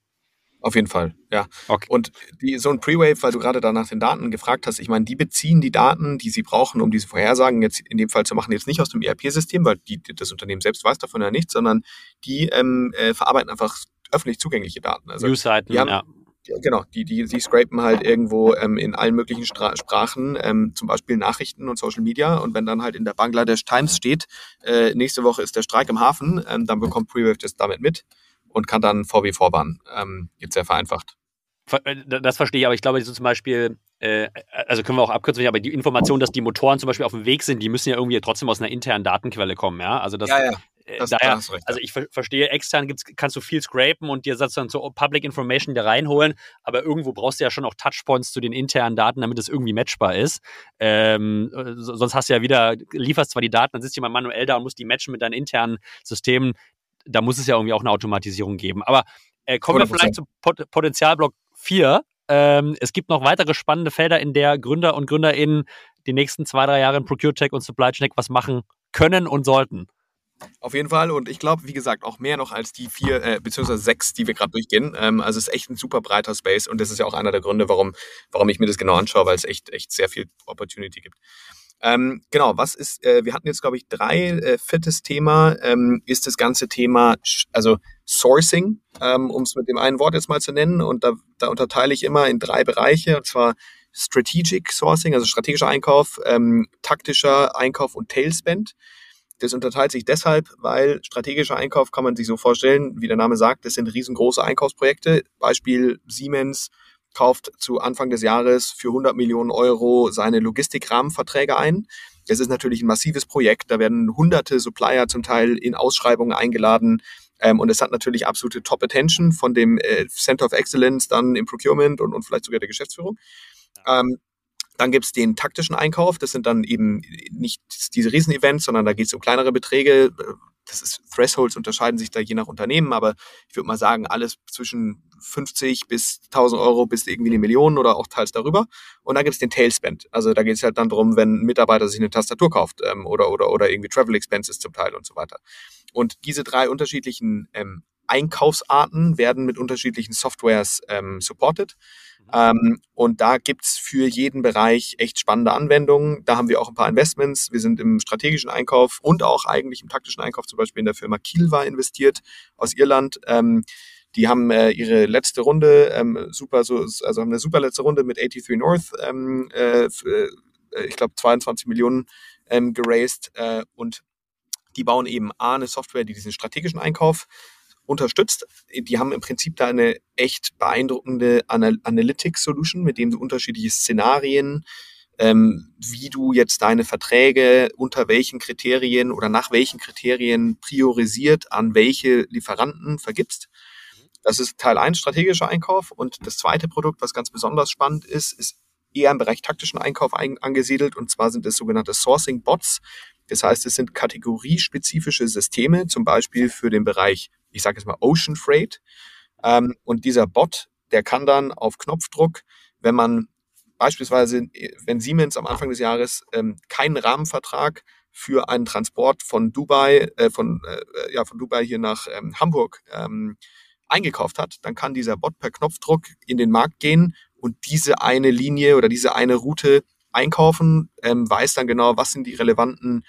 Auf jeden Fall, ja. Okay. Und die, so ein Pre-Wave, weil du gerade da nach den Daten gefragt hast, ich meine, die beziehen die Daten, die sie brauchen, um diese Vorhersagen jetzt in dem Fall zu machen, jetzt nicht aus dem ERP-System, weil die, das Unternehmen selbst weiß davon ja nichts, sondern die ähm, äh, verarbeiten einfach öffentlich zugängliche Daten. Also Newsseiten, ja. Genau, die, die, die scrapen halt irgendwo ähm, in allen möglichen Stra Sprachen, ähm, zum Beispiel Nachrichten und Social Media. Und wenn dann halt in der Bangladesch Times steht, äh, nächste Woche ist der Streik im Hafen, ähm, dann bekommt Prewave das damit mit und kann dann VW vorwarnen. Ähm, jetzt sehr vereinfacht. Äh, das verstehe ich, aber ich glaube, so zum Beispiel, äh, also können wir auch abkürzen, aber die Information, dass die Motoren zum Beispiel auf dem Weg sind, die müssen ja irgendwie trotzdem aus einer internen Datenquelle kommen, ja? Also das, ja, ja. Äh, das, daher, recht, also ich ver verstehe, extern gibt's, kannst du viel scrapen und dir sozusagen so Public Information da reinholen, aber irgendwo brauchst du ja schon auch Touchpoints zu den internen Daten, damit es irgendwie matchbar ist. Ähm, sonst hast du ja wieder, lieferst zwar die Daten, dann sitzt jemand manuell da und muss die matchen mit deinen internen Systemen. Da muss es ja irgendwie auch eine Automatisierung geben. Aber äh, kommen 100%. wir vielleicht zu Pot Potenzialblock 4. Ähm, es gibt noch weitere spannende Felder, in der Gründer und GründerInnen die nächsten zwei, drei Jahre in ProcureTech und Supply Chain was machen können und sollten. Auf jeden Fall. Und ich glaube, wie gesagt, auch mehr noch als die vier, äh, beziehungsweise sechs, die wir gerade durchgehen. Ähm, also es ist echt ein super breiter Space und das ist ja auch einer der Gründe, warum, warum ich mir das genau anschaue, weil es echt, echt sehr viel Opportunity gibt. Ähm, genau, was ist, äh, wir hatten jetzt, glaube ich, drei äh, fettes Thema, ähm, ist das ganze Thema, also Sourcing, ähm, um es mit dem einen Wort jetzt mal zu nennen. Und da, da unterteile ich immer in drei Bereiche, und zwar Strategic Sourcing, also strategischer Einkauf, ähm, taktischer Einkauf und Tailspend. Das unterteilt sich deshalb, weil strategischer Einkauf kann man sich so vorstellen, wie der Name sagt, das sind riesengroße Einkaufsprojekte. Beispiel Siemens kauft zu Anfang des Jahres für 100 Millionen Euro seine Logistikrahmenverträge ein. Das ist natürlich ein massives Projekt. Da werden hunderte Supplier zum Teil in Ausschreibungen eingeladen. Ähm, und es hat natürlich absolute Top-Attention von dem äh, Center of Excellence dann im Procurement und, und vielleicht sogar der Geschäftsführung. Ähm, dann gibt's den taktischen Einkauf. Das sind dann eben nicht diese Riesenevents, sondern da geht es um kleinere Beträge. Das ist, Thresholds unterscheiden sich da je nach Unternehmen, aber ich würde mal sagen, alles zwischen 50 bis 1000 Euro bis irgendwie eine Million oder auch teils darüber. Und dann gibt's den Tailspend. Also da geht es halt dann darum, wenn ein Mitarbeiter sich eine Tastatur kauft ähm, oder, oder, oder irgendwie Travel Expenses zum Teil und so weiter. Und diese drei unterschiedlichen ähm, Einkaufsarten werden mit unterschiedlichen Softwares ähm, supported. Mhm. Ähm, und da gibt's für jeden Bereich echt spannende Anwendungen. Da haben wir auch ein paar Investments. Wir sind im strategischen Einkauf und auch eigentlich im taktischen Einkauf, zum Beispiel in der Firma Kielwa investiert aus Irland. Ähm, die haben äh, ihre letzte Runde, ähm, super, so, also haben eine super letzte Runde mit 83 North, ähm, äh, äh, ich glaube 22 Millionen ähm, geraced äh, und die bauen eben A, eine Software, die diesen strategischen Einkauf unterstützt. Die haben im Prinzip da eine echt beeindruckende Anal Analytics-Solution, mit dem du unterschiedliche Szenarien, ähm, wie du jetzt deine Verträge unter welchen Kriterien oder nach welchen Kriterien priorisiert an welche Lieferanten vergibst. Das ist Teil 1 strategischer Einkauf. Und das zweite Produkt, was ganz besonders spannend ist, ist eher im Bereich taktischen Einkauf angesiedelt. Und zwar sind es sogenannte Sourcing Bots. Das heißt, es sind kategoriespezifische Systeme, zum Beispiel für den Bereich, ich sage jetzt mal Ocean Freight. Ähm, und dieser Bot, der kann dann auf Knopfdruck, wenn man beispielsweise, wenn Siemens am Anfang des Jahres ähm, keinen Rahmenvertrag für einen Transport von Dubai, äh, von, äh, ja, von Dubai hier nach ähm, Hamburg ähm, eingekauft hat, dann kann dieser Bot per Knopfdruck in den Markt gehen und diese eine Linie oder diese eine Route einkaufen, ähm, weiß dann genau, was sind die relevanten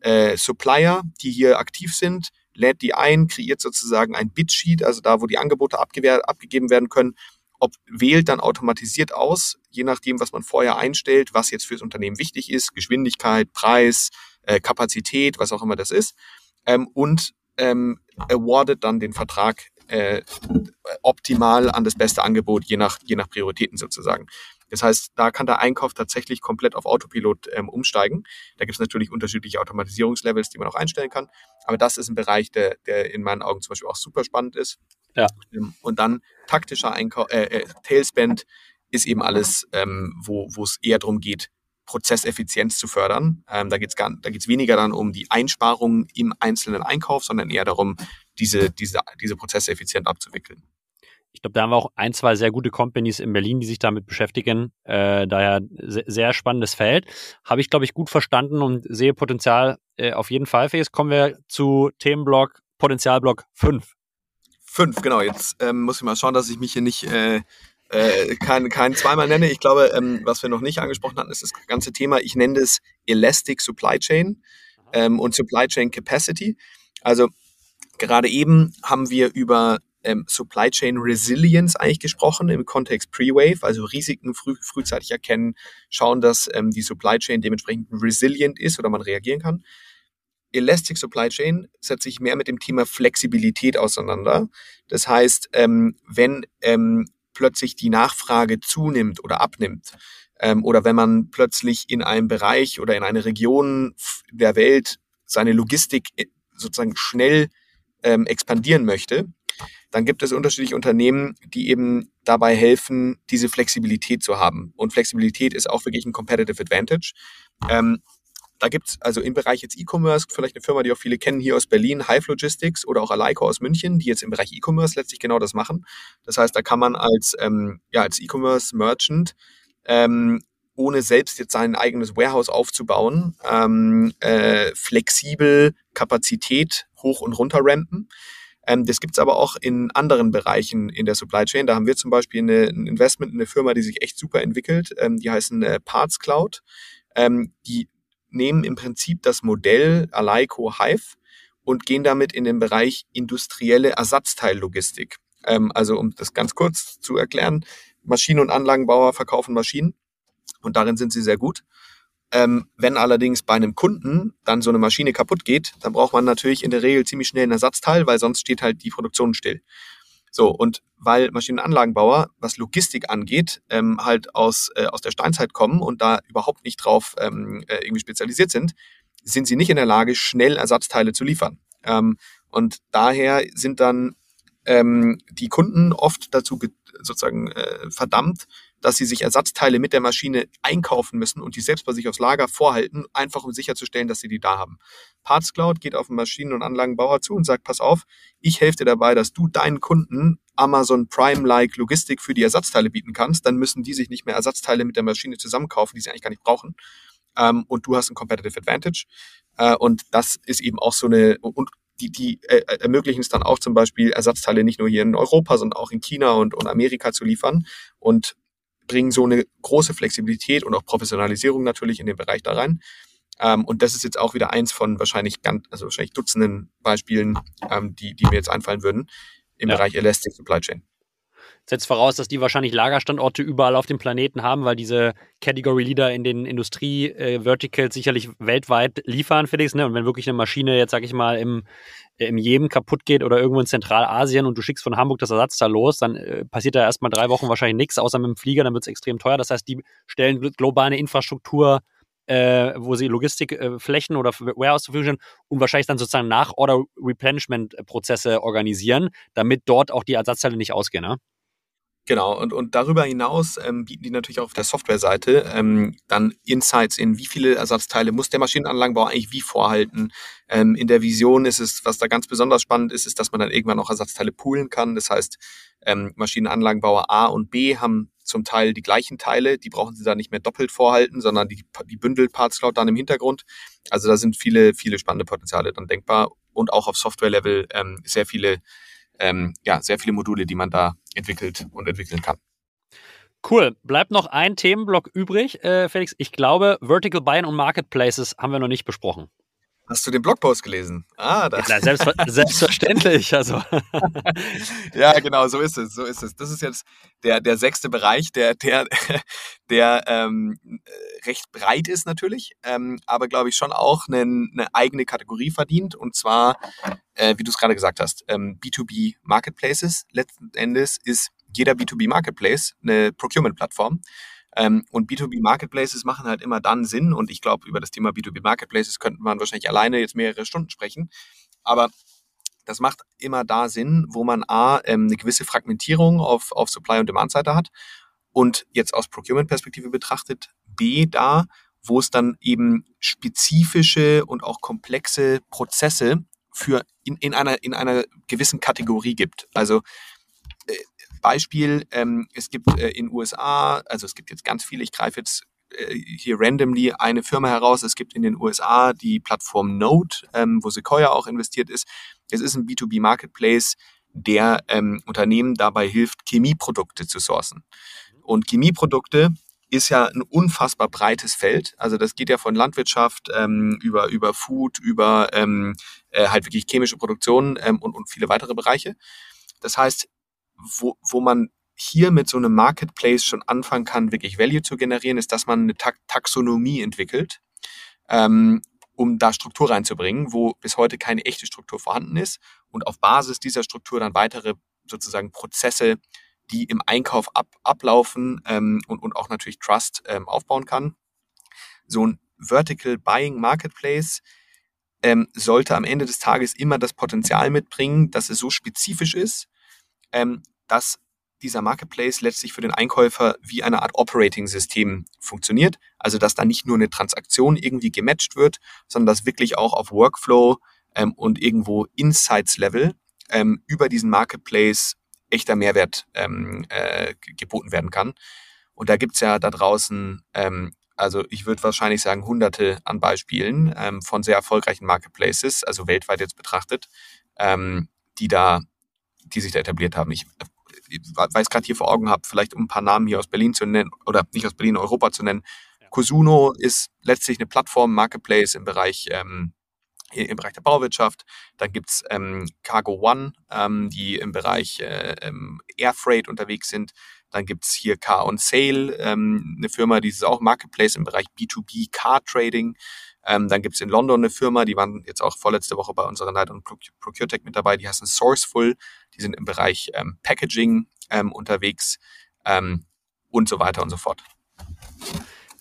äh, Supplier, die hier aktiv sind, lädt die ein, kreiert sozusagen ein Bitsheet, also da, wo die Angebote abgegeben werden können, ob wählt dann automatisiert aus, je nachdem, was man vorher einstellt, was jetzt fürs Unternehmen wichtig ist, Geschwindigkeit, Preis, äh, Kapazität, was auch immer das ist, ähm, und ähm, awardet dann den Vertrag äh, optimal an das beste Angebot, je nach, je nach Prioritäten sozusagen. Das heißt, da kann der Einkauf tatsächlich komplett auf Autopilot ähm, umsteigen. Da gibt es natürlich unterschiedliche Automatisierungslevels, die man auch einstellen kann. Aber das ist ein Bereich, der, der in meinen Augen zum Beispiel auch super spannend ist. Ja. Ähm, und dann taktischer Einkauf, äh, äh, Tailspend ist eben alles, ähm, wo wo es eher darum geht, Prozesseffizienz zu fördern. Ähm, da geht es da geht's weniger dann um die Einsparungen im einzelnen Einkauf, sondern eher darum, diese, diese, diese Prozesse effizient abzuwickeln. Ich glaube, da haben wir auch ein, zwei sehr gute Companies in Berlin, die sich damit beschäftigen. Äh, daher sehr, sehr spannendes Feld. Habe ich, glaube ich, gut verstanden und sehe Potenzial äh, auf jeden Fall. Jetzt kommen wir zu Themenblock, Potenzialblock 5. 5, genau. Jetzt ähm, muss ich mal schauen, dass ich mich hier nicht äh, äh, kein, kein zweimal nenne. Ich glaube, ähm, was wir noch nicht angesprochen hatten, ist das ganze Thema, ich nenne es Elastic Supply Chain ähm, und Supply Chain Capacity. Also gerade eben haben wir über ähm, Supply Chain Resilience eigentlich gesprochen im Kontext Pre-Wave, also Risiken früh, frühzeitig erkennen, schauen, dass ähm, die Supply Chain dementsprechend resilient ist oder man reagieren kann. Elastic Supply Chain setzt sich mehr mit dem Thema Flexibilität auseinander. Das heißt, ähm, wenn ähm, plötzlich die Nachfrage zunimmt oder abnimmt, ähm, oder wenn man plötzlich in einem Bereich oder in einer Region der Welt seine Logistik sozusagen schnell ähm, expandieren möchte, dann gibt es unterschiedliche Unternehmen, die eben dabei helfen, diese Flexibilität zu haben. Und Flexibilität ist auch wirklich ein Competitive Advantage. Ähm, da gibt es also im Bereich jetzt E-Commerce vielleicht eine Firma, die auch viele kennen hier aus Berlin, Hive Logistics oder auch Aleiko aus München, die jetzt im Bereich E-Commerce letztlich genau das machen. Das heißt, da kann man als, ähm, ja, als E-Commerce-Merchant ähm, ohne selbst jetzt sein eigenes Warehouse aufzubauen, ähm, äh, flexibel Kapazität hoch und runter rampen. Ähm, das gibt es aber auch in anderen Bereichen in der Supply Chain. Da haben wir zum Beispiel eine, ein Investment in eine Firma, die sich echt super entwickelt. Ähm, die heißen äh, Parts Cloud. Ähm, die nehmen im Prinzip das Modell Aleiko Hive und gehen damit in den Bereich industrielle Ersatzteillogistik. Also um das ganz kurz zu erklären, Maschinen- und Anlagenbauer verkaufen Maschinen und darin sind sie sehr gut. Ähm, wenn allerdings bei einem Kunden dann so eine Maschine kaputt geht, dann braucht man natürlich in der Regel ziemlich schnell ein Ersatzteil, weil sonst steht halt die Produktion still. So, und weil Maschinenanlagenbauer, was Logistik angeht, ähm, halt aus, äh, aus der Steinzeit kommen und da überhaupt nicht drauf ähm, äh, irgendwie spezialisiert sind, sind sie nicht in der Lage, schnell Ersatzteile zu liefern. Ähm, und daher sind dann ähm, die Kunden oft dazu sozusagen äh, verdammt, dass sie sich Ersatzteile mit der Maschine einkaufen müssen und die selbst bei sich aufs Lager vorhalten, einfach um sicherzustellen, dass sie die da haben. Parts Cloud geht auf den Maschinen- und Anlagenbauer zu und sagt, pass auf, ich helfe dir dabei, dass du deinen Kunden Amazon Prime-like Logistik für die Ersatzteile bieten kannst. Dann müssen die sich nicht mehr Ersatzteile mit der Maschine zusammenkaufen, die sie eigentlich gar nicht brauchen. Ähm, und du hast ein Competitive Advantage. Äh, und das ist eben auch so eine, und die, die äh, ermöglichen es dann auch zum Beispiel Ersatzteile nicht nur hier in Europa, sondern auch in China und, und Amerika zu liefern. Und bringen so eine große Flexibilität und auch Professionalisierung natürlich in den Bereich da rein. Ähm, und das ist jetzt auch wieder eins von wahrscheinlich ganz, also wahrscheinlich Dutzenden Beispielen, ähm, die, die mir jetzt einfallen würden im ja. Bereich Elastic Supply Chain setzt voraus, dass die wahrscheinlich Lagerstandorte überall auf dem Planeten haben, weil diese Category Leader in den Industrie-Verticals äh, sicherlich weltweit liefern, Felix. Ne? Und wenn wirklich eine Maschine jetzt, sag ich mal, im, im Jemen kaputt geht oder irgendwo in Zentralasien und du schickst von Hamburg das Ersatzteil los, dann äh, passiert da erstmal drei Wochen wahrscheinlich nichts, außer mit dem Flieger, dann wird es extrem teuer. Das heißt, die stellen global eine Infrastruktur äh, wo sie Logistikflächen äh, oder Warehouse zur Verfügung und wahrscheinlich dann sozusagen Nach-Order-Replenishment-Prozesse organisieren, damit dort auch die Ersatzteile nicht ausgehen. Ne? Genau, und, und darüber hinaus ähm, bieten die natürlich auch auf der Softwareseite ähm, dann Insights in, wie viele Ersatzteile muss der Maschinenanlagenbau eigentlich wie vorhalten. Ähm, in der Vision ist es, was da ganz besonders spannend ist, ist, dass man dann irgendwann auch Ersatzteile poolen kann. Das heißt, ähm, Maschinenanlagenbauer A und B haben zum Teil die gleichen Teile, die brauchen sie da nicht mehr doppelt vorhalten, sondern die, die bündelt Parts Cloud dann im Hintergrund. Also da sind viele, viele spannende Potenziale dann denkbar und auch auf Software-Level ähm, sehr viele ähm, ja, sehr viele Module, die man da entwickelt und entwickeln kann. Cool. Bleibt noch ein Themenblock übrig, äh, Felix. Ich glaube, Vertical Buying und Marketplaces haben wir noch nicht besprochen. Hast du den Blogpost gelesen? Ah, da. Ja, selbstver selbstverständlich. Also. ja, genau, so ist es. So ist es. Das ist jetzt der, der sechste Bereich, der, der, der ähm, recht breit ist natürlich, ähm, aber glaube ich schon auch eine, eine eigene Kategorie verdient. Und zwar, äh, wie du es gerade gesagt hast, ähm, B2B Marketplaces. Letzten Endes ist jeder B2B Marketplace eine Procurement-Plattform. Ähm, und B2B Marketplaces machen halt immer dann Sinn. Und ich glaube, über das Thema B2B Marketplaces könnte man wahrscheinlich alleine jetzt mehrere Stunden sprechen. Aber das macht immer da Sinn, wo man A, ähm, eine gewisse Fragmentierung auf, auf Supply- und Demand-Seite hat und jetzt aus Procurement-Perspektive betrachtet, B, da, wo es dann eben spezifische und auch komplexe Prozesse für in, in, einer, in einer gewissen Kategorie gibt. Also äh, Beispiel, ähm, es gibt äh, in USA, also es gibt jetzt ganz viele, ich greife jetzt äh, hier randomly eine Firma heraus. Es gibt in den USA die Plattform Node, ähm, wo Sequoia auch investiert ist. Es ist ein B2B-Marketplace, der ähm, Unternehmen dabei hilft, Chemieprodukte zu sourcen. Und Chemieprodukte ist ja ein unfassbar breites Feld. Also das geht ja von Landwirtschaft ähm, über, über Food, über ähm, äh, halt wirklich chemische Produktion ähm, und, und viele weitere Bereiche. Das heißt, wo, wo man hier mit so einem Marketplace schon anfangen kann, wirklich Value zu generieren, ist, dass man eine Ta Taxonomie entwickelt, ähm, um da Struktur reinzubringen, wo bis heute keine echte Struktur vorhanden ist und auf Basis dieser Struktur dann weitere sozusagen Prozesse, die im Einkauf ab, ablaufen ähm, und, und auch natürlich Trust ähm, aufbauen kann. So ein Vertical Buying Marketplace ähm, sollte am Ende des Tages immer das Potenzial mitbringen, dass es so spezifisch ist, ähm, dass dieser Marketplace letztlich für den Einkäufer wie eine Art Operating-System funktioniert. Also dass da nicht nur eine Transaktion irgendwie gematcht wird, sondern dass wirklich auch auf Workflow ähm, und irgendwo Insights-Level ähm, über diesen Marketplace echter Mehrwert ähm, äh, geboten werden kann. Und da gibt's ja da draußen, ähm, also ich würde wahrscheinlich sagen, hunderte an Beispielen ähm, von sehr erfolgreichen Marketplaces, also weltweit jetzt betrachtet, ähm, die da, die sich da etabliert haben. Ich weil ich gerade hier vor Augen habe, vielleicht um ein paar Namen hier aus Berlin zu nennen oder nicht aus Berlin, Europa zu nennen. Cosuno ist letztlich eine Plattform, Marketplace im Bereich ähm, im Bereich der Bauwirtschaft. Dann gibt's ähm, Cargo One, ähm, die im Bereich äh, ähm, Air Freight unterwegs sind. Dann gibt's hier Car on Sale, ähm, eine Firma, die ist auch Marketplace im Bereich B2B Car Trading. Ähm, dann gibt's in London eine Firma, die waren jetzt auch vorletzte Woche bei unserer Night und ProcureTech mit dabei, die heißen Sourceful, die sind im Bereich ähm, Packaging unterwegs und so weiter und so fort.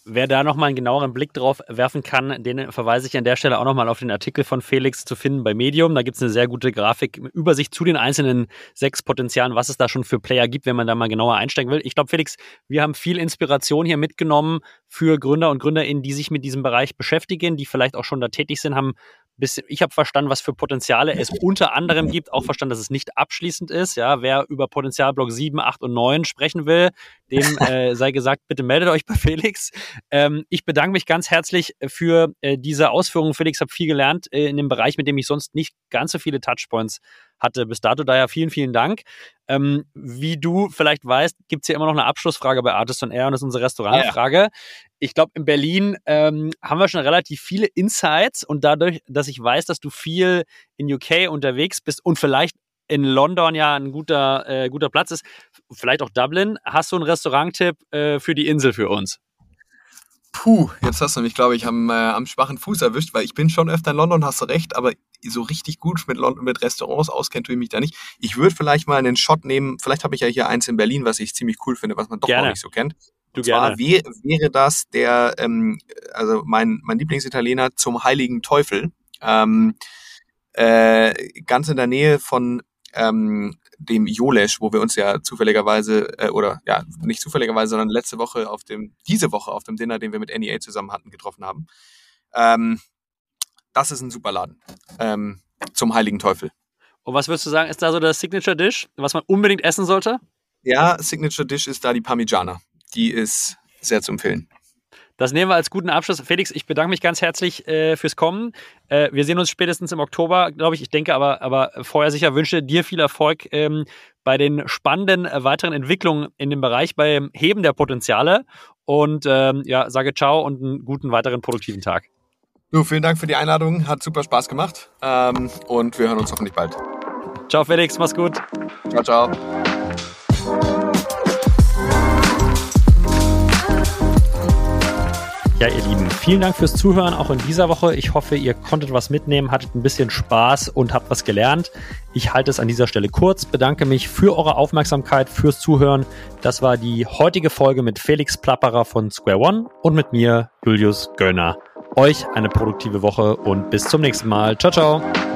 Wer da nochmal einen genaueren Blick drauf werfen kann, den verweise ich an der Stelle auch nochmal auf den Artikel von Felix zu finden bei Medium. Da gibt es eine sehr gute Grafik, Übersicht zu den einzelnen sechs Potenzialen, was es da schon für Player gibt, wenn man da mal genauer einsteigen will. Ich glaube, Felix, wir haben viel Inspiration hier mitgenommen für Gründer und Gründerinnen, die sich mit diesem Bereich beschäftigen, die vielleicht auch schon da tätig sind, haben bisschen, ich habe verstanden, was für Potenziale es unter anderem gibt, auch verstanden, dass es nicht abschließend ist. Ja, wer über Potenzialblock 7, 8 und 9 sprechen will, dem äh, sei gesagt, bitte meldet euch bei Felix. Ähm, ich bedanke mich ganz herzlich für äh, diese Ausführungen. Felix, habe viel gelernt äh, in dem Bereich, mit dem ich sonst nicht ganz so viele Touchpoints hatte bis dato. Daher vielen, vielen Dank. Ähm, wie du vielleicht weißt, gibt's hier immer noch eine Abschlussfrage bei Artist on Air und das ist unsere Restaurantfrage. Ich glaube, in Berlin ähm, haben wir schon relativ viele Insights und dadurch, dass ich weiß, dass du viel in UK unterwegs bist und vielleicht in London ja ein guter, äh, guter Platz ist, vielleicht auch Dublin, hast du einen Restauranttipp äh, für die Insel für uns? Puh, jetzt hast du mich, glaube ich, am, äh, am schwachen Fuß erwischt, weil ich bin schon öfter in London, hast du recht, aber so richtig gut mit, London, mit Restaurants auskennt tue ich mich da nicht. Ich würde vielleicht mal einen Shot nehmen, vielleicht habe ich ja hier eins in Berlin, was ich ziemlich cool finde, was man doch Gerne. noch nicht so kennt. Du zwar wär, wäre das der, ähm, also mein, mein Lieblingsitaliener zum Heiligen Teufel. Ähm, äh, ganz in der Nähe von ähm, dem Jolesch, wo wir uns ja zufälligerweise, äh, oder ja, nicht zufälligerweise, sondern letzte Woche auf dem, diese Woche auf dem Dinner, den wir mit NEA zusammen hatten, getroffen haben. Ähm, das ist ein super Laden. Ähm, zum Heiligen Teufel. Und was würdest du sagen, ist da so der Signature Dish, was man unbedingt essen sollte? Ja, Signature Dish ist da die Parmigiana. Die ist sehr zu empfehlen. Das nehmen wir als guten Abschluss. Felix, ich bedanke mich ganz herzlich äh, fürs Kommen. Äh, wir sehen uns spätestens im Oktober, glaube ich. Ich denke aber, aber vorher sicher wünsche dir viel Erfolg ähm, bei den spannenden äh, weiteren Entwicklungen in dem Bereich, beim Heben der Potenziale. Und ähm, ja, sage ciao und einen guten weiteren produktiven Tag. Du, vielen Dank für die Einladung. Hat super Spaß gemacht. Ähm, und wir hören uns hoffentlich bald. Ciao, Felix. Mach's gut. Ciao, ciao. Ja, ihr Lieben, vielen Dank fürs Zuhören auch in dieser Woche. Ich hoffe, ihr konntet was mitnehmen, hattet ein bisschen Spaß und habt was gelernt. Ich halte es an dieser Stelle kurz, bedanke mich für eure Aufmerksamkeit, fürs Zuhören. Das war die heutige Folge mit Felix Plapperer von Square One und mit mir, Julius Göllner. Euch eine produktive Woche und bis zum nächsten Mal. Ciao, ciao.